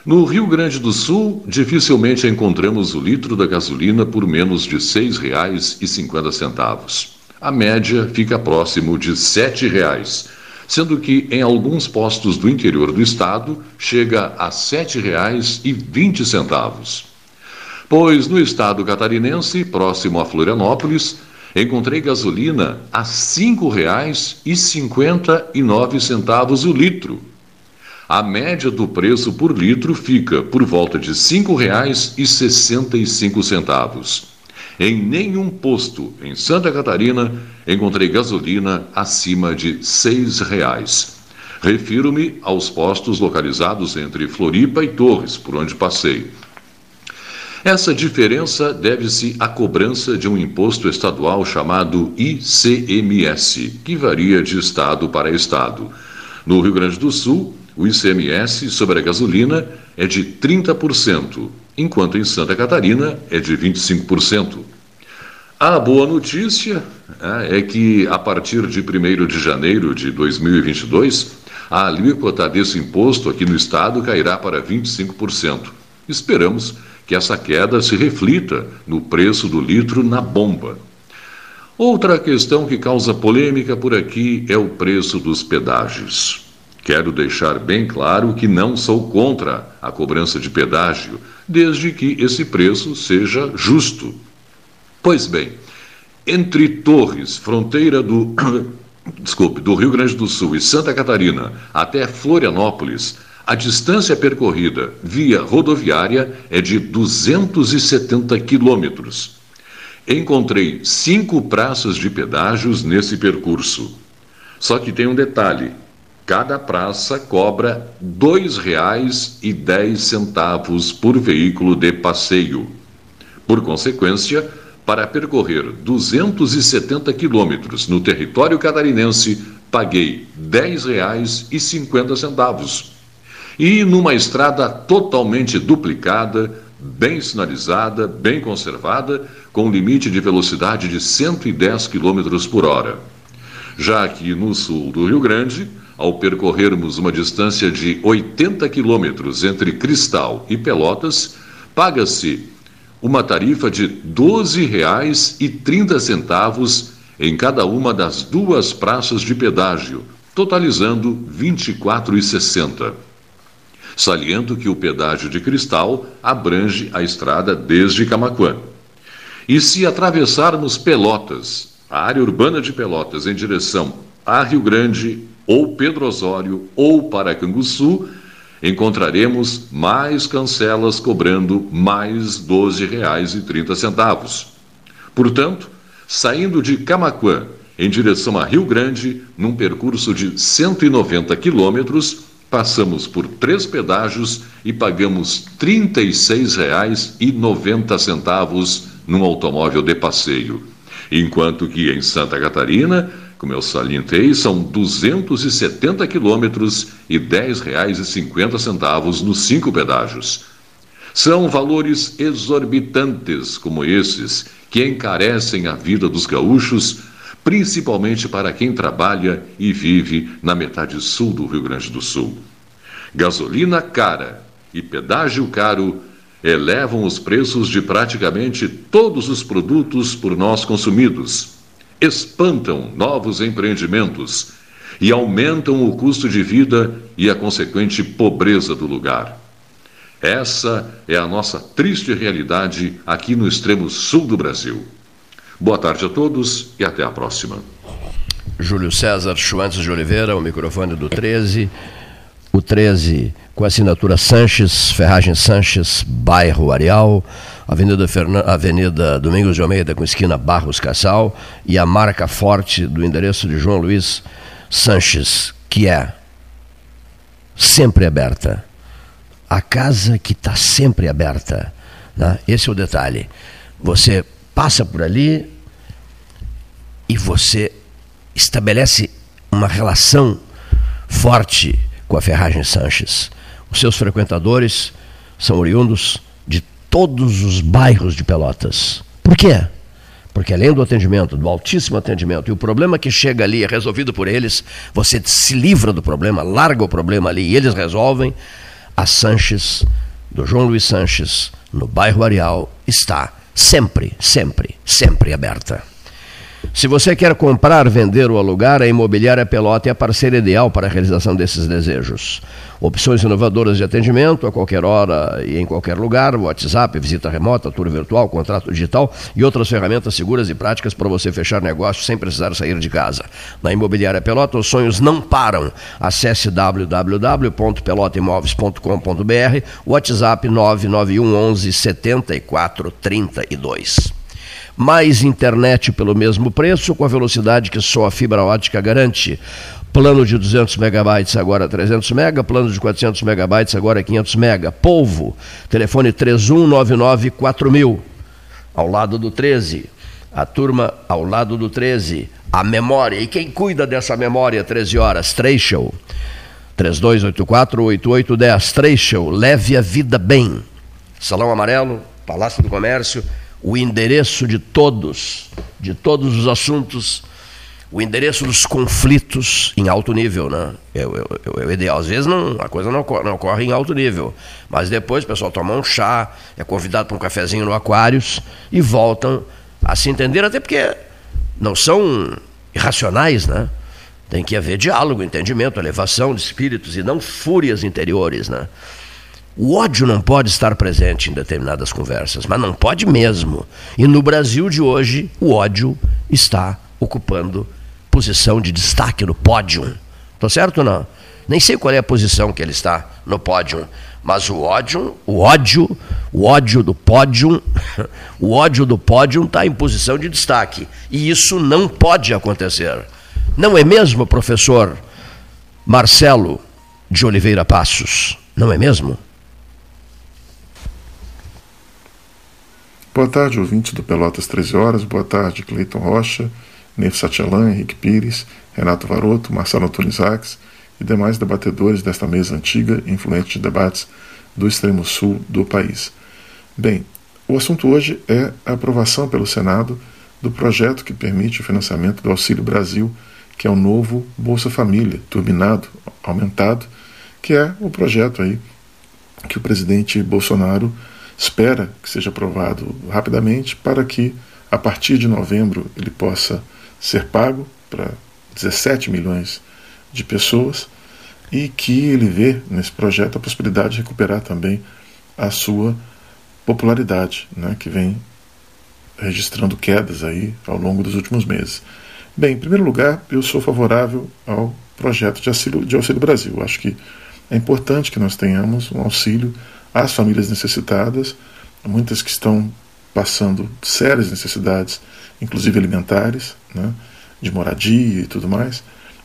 No Rio Grande do Sul, dificilmente encontramos o litro da gasolina por menos de R$ 6,50 a média fica próximo de R$ 7,00, sendo que em alguns postos do interior do estado chega a R$ 7,20. Pois no estado catarinense, próximo a Florianópolis, encontrei gasolina a R$ 5,59 o litro. A média do preço por litro fica por volta de R$ 5,65. Em nenhum posto em Santa Catarina encontrei gasolina acima de R$ 6,00. Refiro-me aos postos localizados entre Floripa e Torres, por onde passei. Essa diferença deve-se à cobrança de um imposto estadual chamado ICMS, que varia de estado para estado. No Rio Grande do Sul, o ICMS sobre a gasolina é de 30%, enquanto em Santa Catarina é de 25%. A boa notícia é, é que, a partir de 1 de janeiro de 2022, a alíquota desse imposto aqui no estado cairá para 25%. Esperamos que essa queda se reflita no preço do litro na bomba. Outra questão que causa polêmica por aqui é o preço dos pedágios. Quero deixar bem claro que não sou contra a cobrança de pedágio, desde que esse preço seja justo. Pois bem, entre Torres, fronteira do desculpe, do Rio Grande do Sul e Santa Catarina, até Florianópolis, A distância percorrida via rodoviária é de 270 quilômetros. Encontrei cinco praças de pedágios nesse percurso. Só que tem um detalhe: cada praça cobra R$ 2,10 por veículo de passeio. Por consequência, para percorrer 270 quilômetros no território catarinense, paguei R$ 10,50. E numa estrada totalmente duplicada, bem sinalizada, bem conservada, com limite de velocidade de 110 km por hora. Já aqui no sul do Rio Grande, ao percorrermos uma distância de 80 quilômetros entre Cristal e Pelotas, paga-se uma tarifa de R$ 12,30 em cada uma das duas praças de pedágio, totalizando R$ 24,60. Saliento que o pedágio de Cristal abrange a estrada desde Camaquã. E se atravessarmos Pelotas, a área urbana de Pelotas, em direção a Rio Grande, ou Pedro Osório, ou para Canguçu, encontraremos mais cancelas cobrando mais R$ 12,30. Portanto, saindo de Camaquã em direção a Rio Grande, num percurso de 190 quilômetros, passamos por três pedágios e pagamos R$ 36,90 num automóvel de passeio. Enquanto que em Santa Catarina, como eu salientei, são 270 quilômetros e R$ 10,50 nos cinco pedágios. São valores exorbitantes como esses que encarecem a vida dos gaúchos, principalmente para quem trabalha e vive na metade sul do Rio Grande do Sul. Gasolina cara e pedágio caro elevam os preços de praticamente todos os produtos por nós consumidos, espantam novos empreendimentos e aumentam o custo de vida e a consequente pobreza do lugar. Essa é a nossa triste realidade aqui no extremo sul do Brasil. Boa tarde a todos e até a próxima. Júlio César Schwantz de Oliveira, o microfone do 13 o 13 com assinatura Sanches, Ferragem Sanches, bairro Areal, Avenida, Avenida Domingos de Almeida com esquina Barros Cassal e a marca forte do endereço de João Luiz Sanches, que é sempre aberta. A casa que está sempre aberta. Né? Esse é o detalhe. Você passa por ali e você estabelece uma relação forte com a Ferragem Sanches. Os seus frequentadores são oriundos todos os bairros de Pelotas. Por quê? Porque além do atendimento, do altíssimo atendimento, e o problema que chega ali é resolvido por eles, você se livra do problema, larga o problema ali e eles resolvem. A Sanches, do João Luiz Sanches, no bairro Areal, está sempre, sempre, sempre aberta. Se você quer comprar, vender ou alugar, a Imobiliária Pelota é a parceira ideal para a realização desses desejos. Opções inovadoras de atendimento a qualquer hora e em qualquer lugar, WhatsApp, visita remota, tour virtual, contrato digital e outras ferramentas seguras e práticas para você fechar negócios sem precisar sair de casa. Na Imobiliária Pelota, os sonhos não param. Acesse www.pelotaimóveis.com.br, WhatsApp 991 11 74 32 mais internet pelo mesmo preço, com a velocidade que só a fibra ótica garante. Plano de 200 megabytes agora 300 mega, plano de 400 megabytes agora 500 mega. Polvo, telefone 31994000, ao lado do 13. A turma ao lado do 13. A memória, e quem cuida dessa memória 13 horas? Trecho. 3284-8810, Trecho, leve a vida bem. Salão Amarelo, Palácio do Comércio, o endereço de todos, de todos os assuntos, o endereço dos conflitos em alto nível, né? É, é, é, ideal. Às vezes não, a coisa não ocorre, não ocorre, em alto nível, mas depois o pessoal toma um chá, é convidado para um cafezinho no Aquários e voltam a se entender, até porque não são irracionais, né? Tem que haver diálogo, entendimento, elevação de espíritos e não fúrias interiores, né? O ódio não pode estar presente em determinadas conversas, mas não pode mesmo. E no Brasil de hoje, o ódio está ocupando posição de destaque no pódio. Tô certo ou não? Nem sei qual é a posição que ele está no pódio, mas o ódio, o ódio, o ódio do pódio, o ódio do pódio está em posição de destaque. E isso não pode acontecer. Não é mesmo, professor Marcelo de Oliveira Passos? Não é mesmo? Boa tarde, ouvinte do Pelotas 13 Horas. Boa tarde, Cleiton Rocha, Neif Satialan, Henrique Pires, Renato Varoto, Marcelo Aques e demais debatedores desta mesa antiga e influente de debates do extremo sul do país. Bem, o assunto hoje é a aprovação pelo Senado do projeto que permite o financiamento do Auxílio Brasil, que é o novo Bolsa Família, turbinado, aumentado, que é o projeto aí que o presidente Bolsonaro espera que seja aprovado rapidamente para que, a partir de novembro, ele possa ser pago para 17 milhões de pessoas e que ele vê nesse projeto a possibilidade de recuperar também a sua popularidade, né, que vem registrando quedas aí ao longo dos últimos meses. Bem, em primeiro lugar, eu sou favorável ao projeto de auxílio, de auxílio Brasil. Acho que é importante que nós tenhamos um auxílio às famílias necessitadas, muitas que estão passando sérias necessidades, inclusive alimentares, né, de moradia e tudo mais,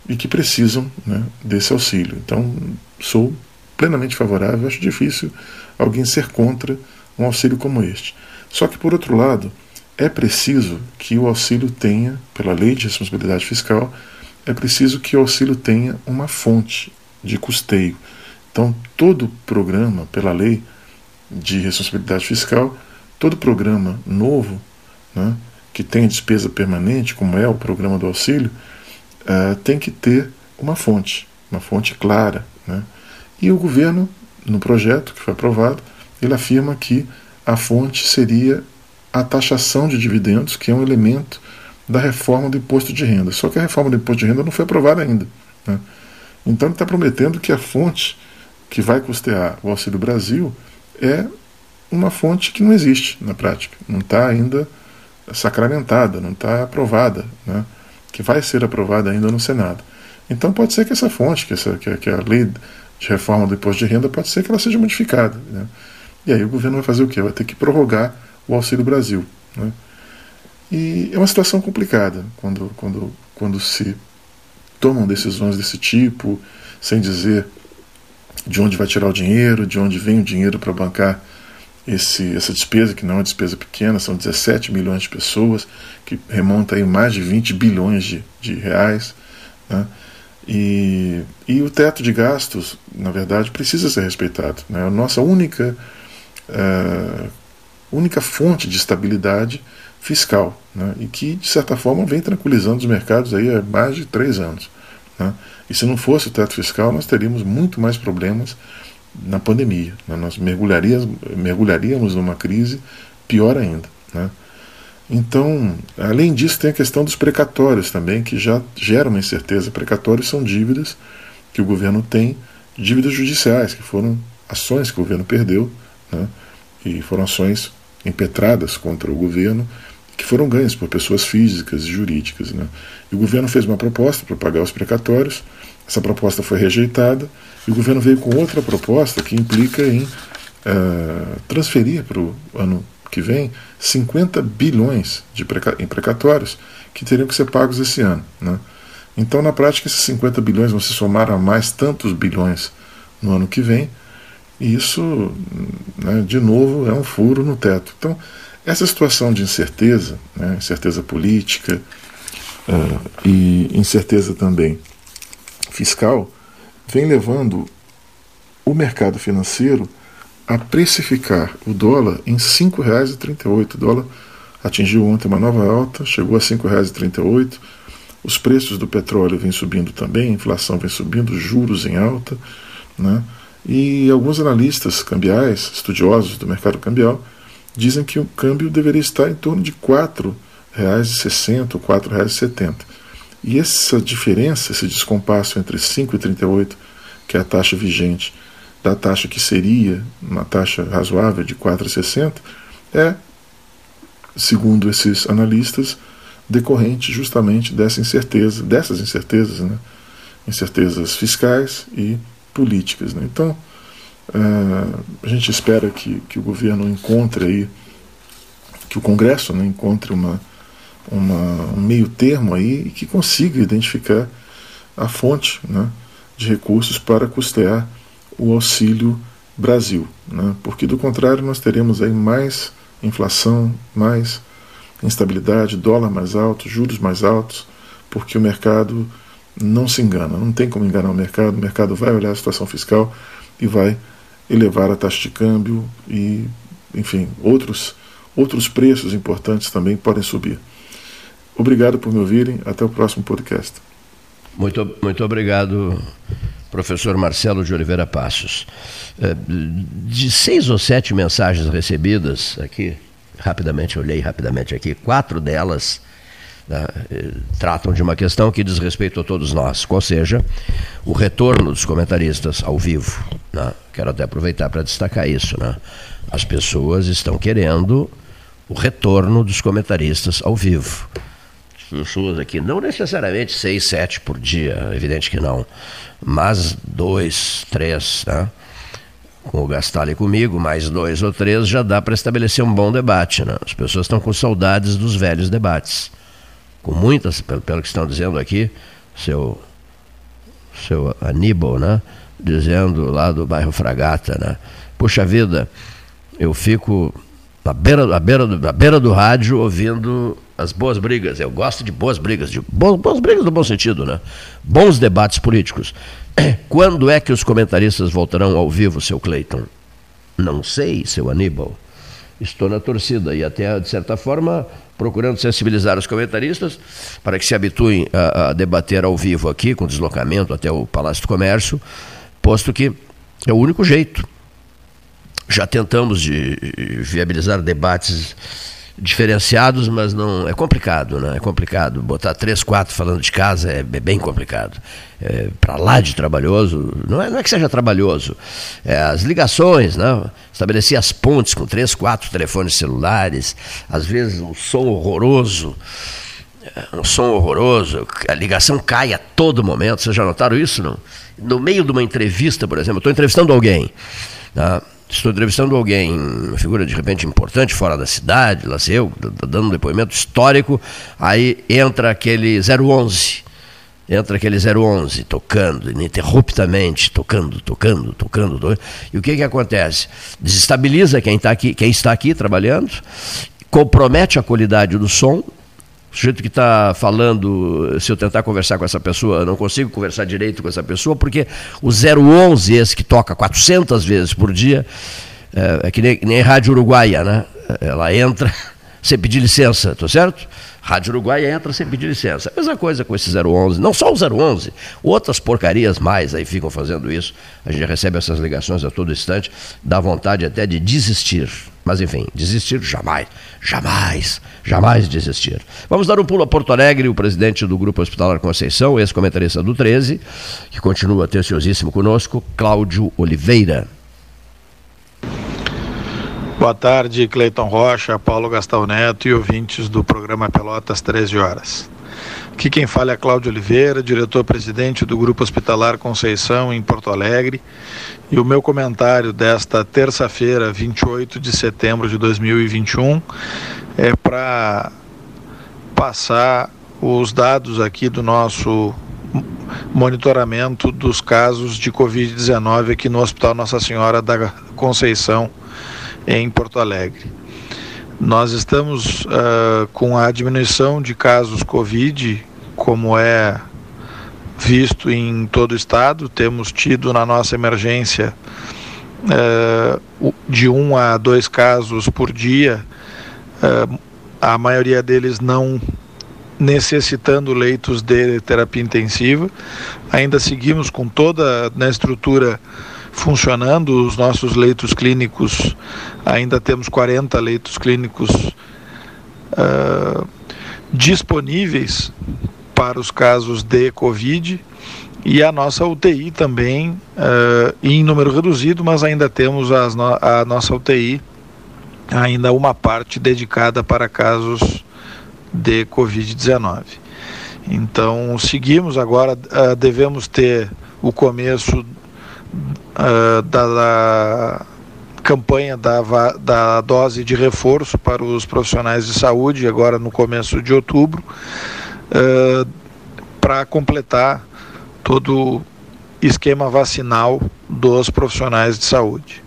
e que precisam né, desse auxílio. Então, sou plenamente favorável, acho difícil alguém ser contra um auxílio como este. Só que, por outro lado, é preciso que o auxílio tenha, pela lei de responsabilidade fiscal, é preciso que o auxílio tenha uma fonte de custeio. Então, todo programa, pela lei de responsabilidade fiscal, todo programa novo, né, que tem despesa permanente, como é o programa do auxílio, uh, tem que ter uma fonte, uma fonte clara. Né? E o governo, no projeto que foi aprovado, ele afirma que a fonte seria a taxação de dividendos, que é um elemento da reforma do imposto de renda. Só que a reforma do imposto de renda não foi aprovada ainda. Né? Então ele está prometendo que a fonte que vai custear o Auxílio Brasil é uma fonte que não existe na prática, não está ainda sacramentada, não está aprovada, né? que vai ser aprovada ainda no Senado. Então pode ser que essa fonte, que, essa, que, que a lei de reforma do imposto de renda, pode ser que ela seja modificada. Né? E aí o governo vai fazer o quê? Vai ter que prorrogar o Auxílio Brasil. Né? E é uma situação complicada quando, quando, quando se tomam decisões desse tipo, sem dizer de onde vai tirar o dinheiro, de onde vem o dinheiro para bancar esse, essa despesa, que não é uma despesa pequena, são 17 milhões de pessoas, que remonta aí mais de 20 bilhões de, de reais. Né? E, e o teto de gastos, na verdade, precisa ser respeitado. Né? A nossa única, uh, única fonte de estabilidade fiscal, né? e que, de certa forma, vem tranquilizando os mercados aí há mais de três anos. Né? E se não fosse o teto fiscal, nós teríamos muito mais problemas na pandemia. Né? Nós mergulharíamos, mergulharíamos numa crise pior ainda. Né? Então, além disso, tem a questão dos precatórios também, que já geram uma incerteza. Precatórios são dívidas que o governo tem, dívidas judiciais, que foram ações que o governo perdeu, né? e foram ações impetradas contra o governo, que foram ganhas por pessoas físicas e jurídicas. Né? E o governo fez uma proposta para pagar os precatórios, essa proposta foi rejeitada, e o governo veio com outra proposta que implica em uh, transferir para o ano que vem 50 bilhões de preca em precatórios que teriam que ser pagos esse ano. Né? Então, na prática, esses 50 bilhões vão se somar a mais tantos bilhões no ano que vem, e isso, né, de novo, é um furo no teto. Então, essa situação de incerteza, né, incerteza política uh, e incerteza também fiscal, vem levando o mercado financeiro a precificar o dólar em R$ 5,38. O dólar atingiu ontem uma nova alta, chegou a R$ 5,38. Os preços do petróleo vêm subindo também, a inflação vem subindo, juros em alta. Né? E alguns analistas cambiais, estudiosos do mercado cambial, dizem que o câmbio deveria estar em torno de R$ 4,60 ou R$ 4,70. E essa diferença, esse descompasso entre 5,38, que é a taxa vigente, da taxa que seria uma taxa razoável de 4,60, é, segundo esses analistas, decorrente justamente dessa incerteza, dessas incertezas, né, incertezas fiscais e políticas. Né? Então, uh, a gente espera que, que o governo encontre aí, que o Congresso né, encontre uma, uma, um meio termo aí e que consiga identificar a fonte né, de recursos para custear o auxílio Brasil, né? porque do contrário nós teremos aí mais inflação, mais instabilidade, dólar mais alto, juros mais altos, porque o mercado não se engana, não tem como enganar o mercado, o mercado vai olhar a situação fiscal e vai elevar a taxa de câmbio e, enfim, outros, outros preços importantes também podem subir. Obrigado por me ouvirem, até o próximo podcast. Muito, muito obrigado, professor Marcelo de Oliveira Passos. É, de seis ou sete mensagens recebidas aqui, rapidamente, olhei rapidamente aqui, quatro delas né, tratam de uma questão que diz respeito a todos nós, ou seja, o retorno dos comentaristas ao vivo. Né? Quero até aproveitar para destacar isso. Né? As pessoas estão querendo o retorno dos comentaristas ao vivo pessoas aqui, não necessariamente seis, sete por dia, evidente que não, mas dois, três, né? com o Gastalho e comigo, mais dois ou três, já dá para estabelecer um bom debate. Né? As pessoas estão com saudades dos velhos debates. Com muitas, pelo, pelo que estão dizendo aqui, seu, seu Aníbal, né? dizendo lá do bairro Fragata, né? Puxa vida, eu fico na beira, à beira, do, à beira do rádio ouvindo as boas brigas. Eu gosto de boas brigas, de boas brigas no bom sentido, né? Bons debates políticos. Quando é que os comentaristas voltarão ao vivo, seu Cleiton? Não sei, seu Aníbal. Estou na torcida e até, de certa forma, procurando sensibilizar os comentaristas para que se habituem a, a debater ao vivo aqui, com deslocamento até o Palácio do Comércio, posto que é o único jeito. Já tentamos de viabilizar debates diferenciados, mas não é complicado, né? É complicado. Botar três, quatro falando de casa é, é bem complicado. É, para lá de trabalhoso, não é, não é que seja trabalhoso, é as ligações, né? estabelecer as pontes com três, quatro telefones celulares, às vezes um som horroroso, é, um som horroroso, a ligação cai a todo momento. Vocês já notaram isso, não? No meio de uma entrevista, por exemplo, estou entrevistando alguém. Tá? Estou entrevistando alguém, uma figura de repente importante fora da cidade, lá sei eu, dando um depoimento histórico, aí entra aquele 011, entra aquele 011 tocando ininterruptamente, tocando, tocando, tocando, tocando. e o que que acontece? Desestabiliza quem, tá aqui, quem está aqui trabalhando, compromete a qualidade do som, o sujeito que está falando, se eu tentar conversar com essa pessoa, não consigo conversar direito com essa pessoa, porque o 011, esse que toca 400 vezes por dia, é, é que nem, nem Rádio Uruguaia, né? Ela entra sem pedir licença, tô certo? Rádio Uruguaia entra sem pedir licença. Mesma coisa com esse 011, não só o 011, outras porcarias mais aí ficam fazendo isso. A gente recebe essas ligações a todo instante, dá vontade até de desistir. Mas enfim, desistir jamais, jamais, jamais desistir. Vamos dar um pulo a Porto Alegre, o presidente do Grupo Hospitalar Conceição, ex-comentarista do 13, que continua atenciosíssimo conosco, Cláudio Oliveira. Boa tarde, Cleiton Rocha, Paulo Gastão Neto e ouvintes do programa Pelotas 13 Horas. Aqui quem fala é Cláudio Oliveira, diretor-presidente do Grupo Hospitalar Conceição em Porto Alegre. E o meu comentário desta terça-feira, 28 de setembro de 2021, é para passar os dados aqui do nosso monitoramento dos casos de Covid-19 aqui no Hospital Nossa Senhora da Conceição em Porto Alegre. Nós estamos uh, com a diminuição de casos Covid, como é visto em todo o estado. Temos tido na nossa emergência uh, de um a dois casos por dia, uh, a maioria deles não necessitando leitos de terapia intensiva. Ainda seguimos com toda a estrutura funcionando, os nossos leitos clínicos, ainda temos 40 leitos clínicos uh, disponíveis para os casos de Covid e a nossa UTI também uh, em número reduzido, mas ainda temos no a nossa UTI ainda uma parte dedicada para casos de Covid-19. Então, seguimos agora, uh, devemos ter o começo uh, da, da, campanha da, da dose de reforço para os profissionais de saúde, agora no começo de outubro, uh, para completar todo o esquema vacinal dos profissionais de saúde.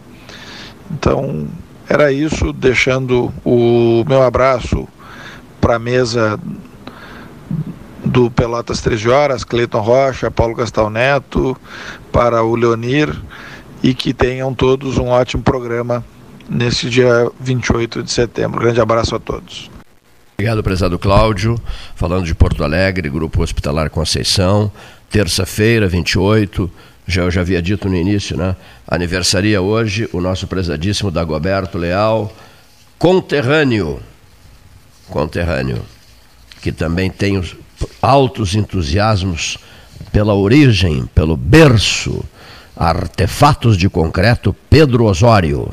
Então, era isso, deixando o meu abraço para a mesa do Pelotas 13 Horas, Cleiton Rocha, Paulo Gastal Neto, para o Leonir e que tenham todos um ótimo programa nesse dia 28 de setembro. Grande abraço a todos. Obrigado, prezado Cláudio. Falando de Porto Alegre, Grupo Hospitalar Conceição, terça-feira, 28. Já eu já havia dito no início, né? Aniversaria hoje o nosso prezadíssimo Dagoberto Leal, conterrâneo. Conterrâneo. Que também tem os altos entusiasmos pela origem, pelo berço, artefatos de concreto Pedro Osório.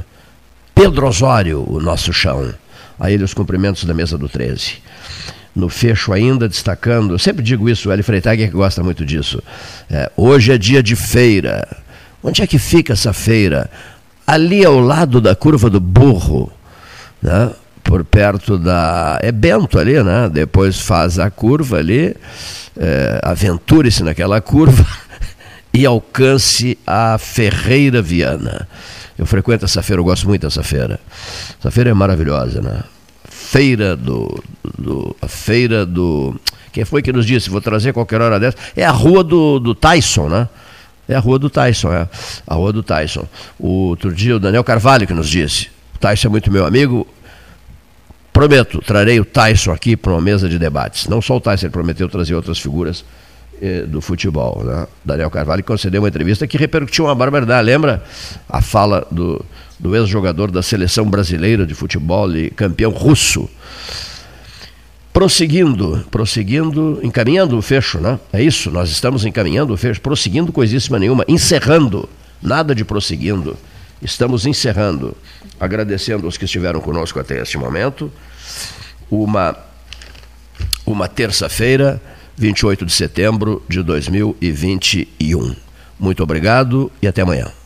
Pedro Osório, o nosso chão. A ele os cumprimentos da mesa do 13. No fecho ainda destacando, sempre digo isso, o Eli Freitag é que gosta muito disso. É, hoje é dia de feira. Onde é que fica essa feira? Ali ao lado da curva do burro, né? por perto da. É Bento ali, né? Depois faz a curva ali, é, aventure-se naquela curva e alcance a Ferreira Viana. Eu frequento essa feira, eu gosto muito dessa feira. Essa feira é maravilhosa, né? Feira do, do a feira do. Quem foi que nos disse? Vou trazer qualquer hora dessa. É a rua do, do Tyson, né? É a rua do Tyson, é. A rua do Tyson. O outro dia o Daniel Carvalho que nos disse. O Tyson é muito meu amigo, Prometo, trarei o Tyson aqui para uma mesa de debates. Não só o Tyson, ele prometeu trazer outras figuras do futebol. Né? Daniel Carvalho concedeu uma entrevista que repercutiu uma barbaridade. Lembra a fala do, do ex-jogador da seleção brasileira de futebol e campeão russo? Prosseguindo, prosseguindo, encaminhando o fecho, né? É isso, nós estamos encaminhando o fecho, prosseguindo coisíssima nenhuma, encerrando, nada de prosseguindo. Estamos encerrando, agradecendo os que estiveram conosco até este momento uma, uma terça-feira, 28 de setembro de 2021. Muito obrigado e até amanhã.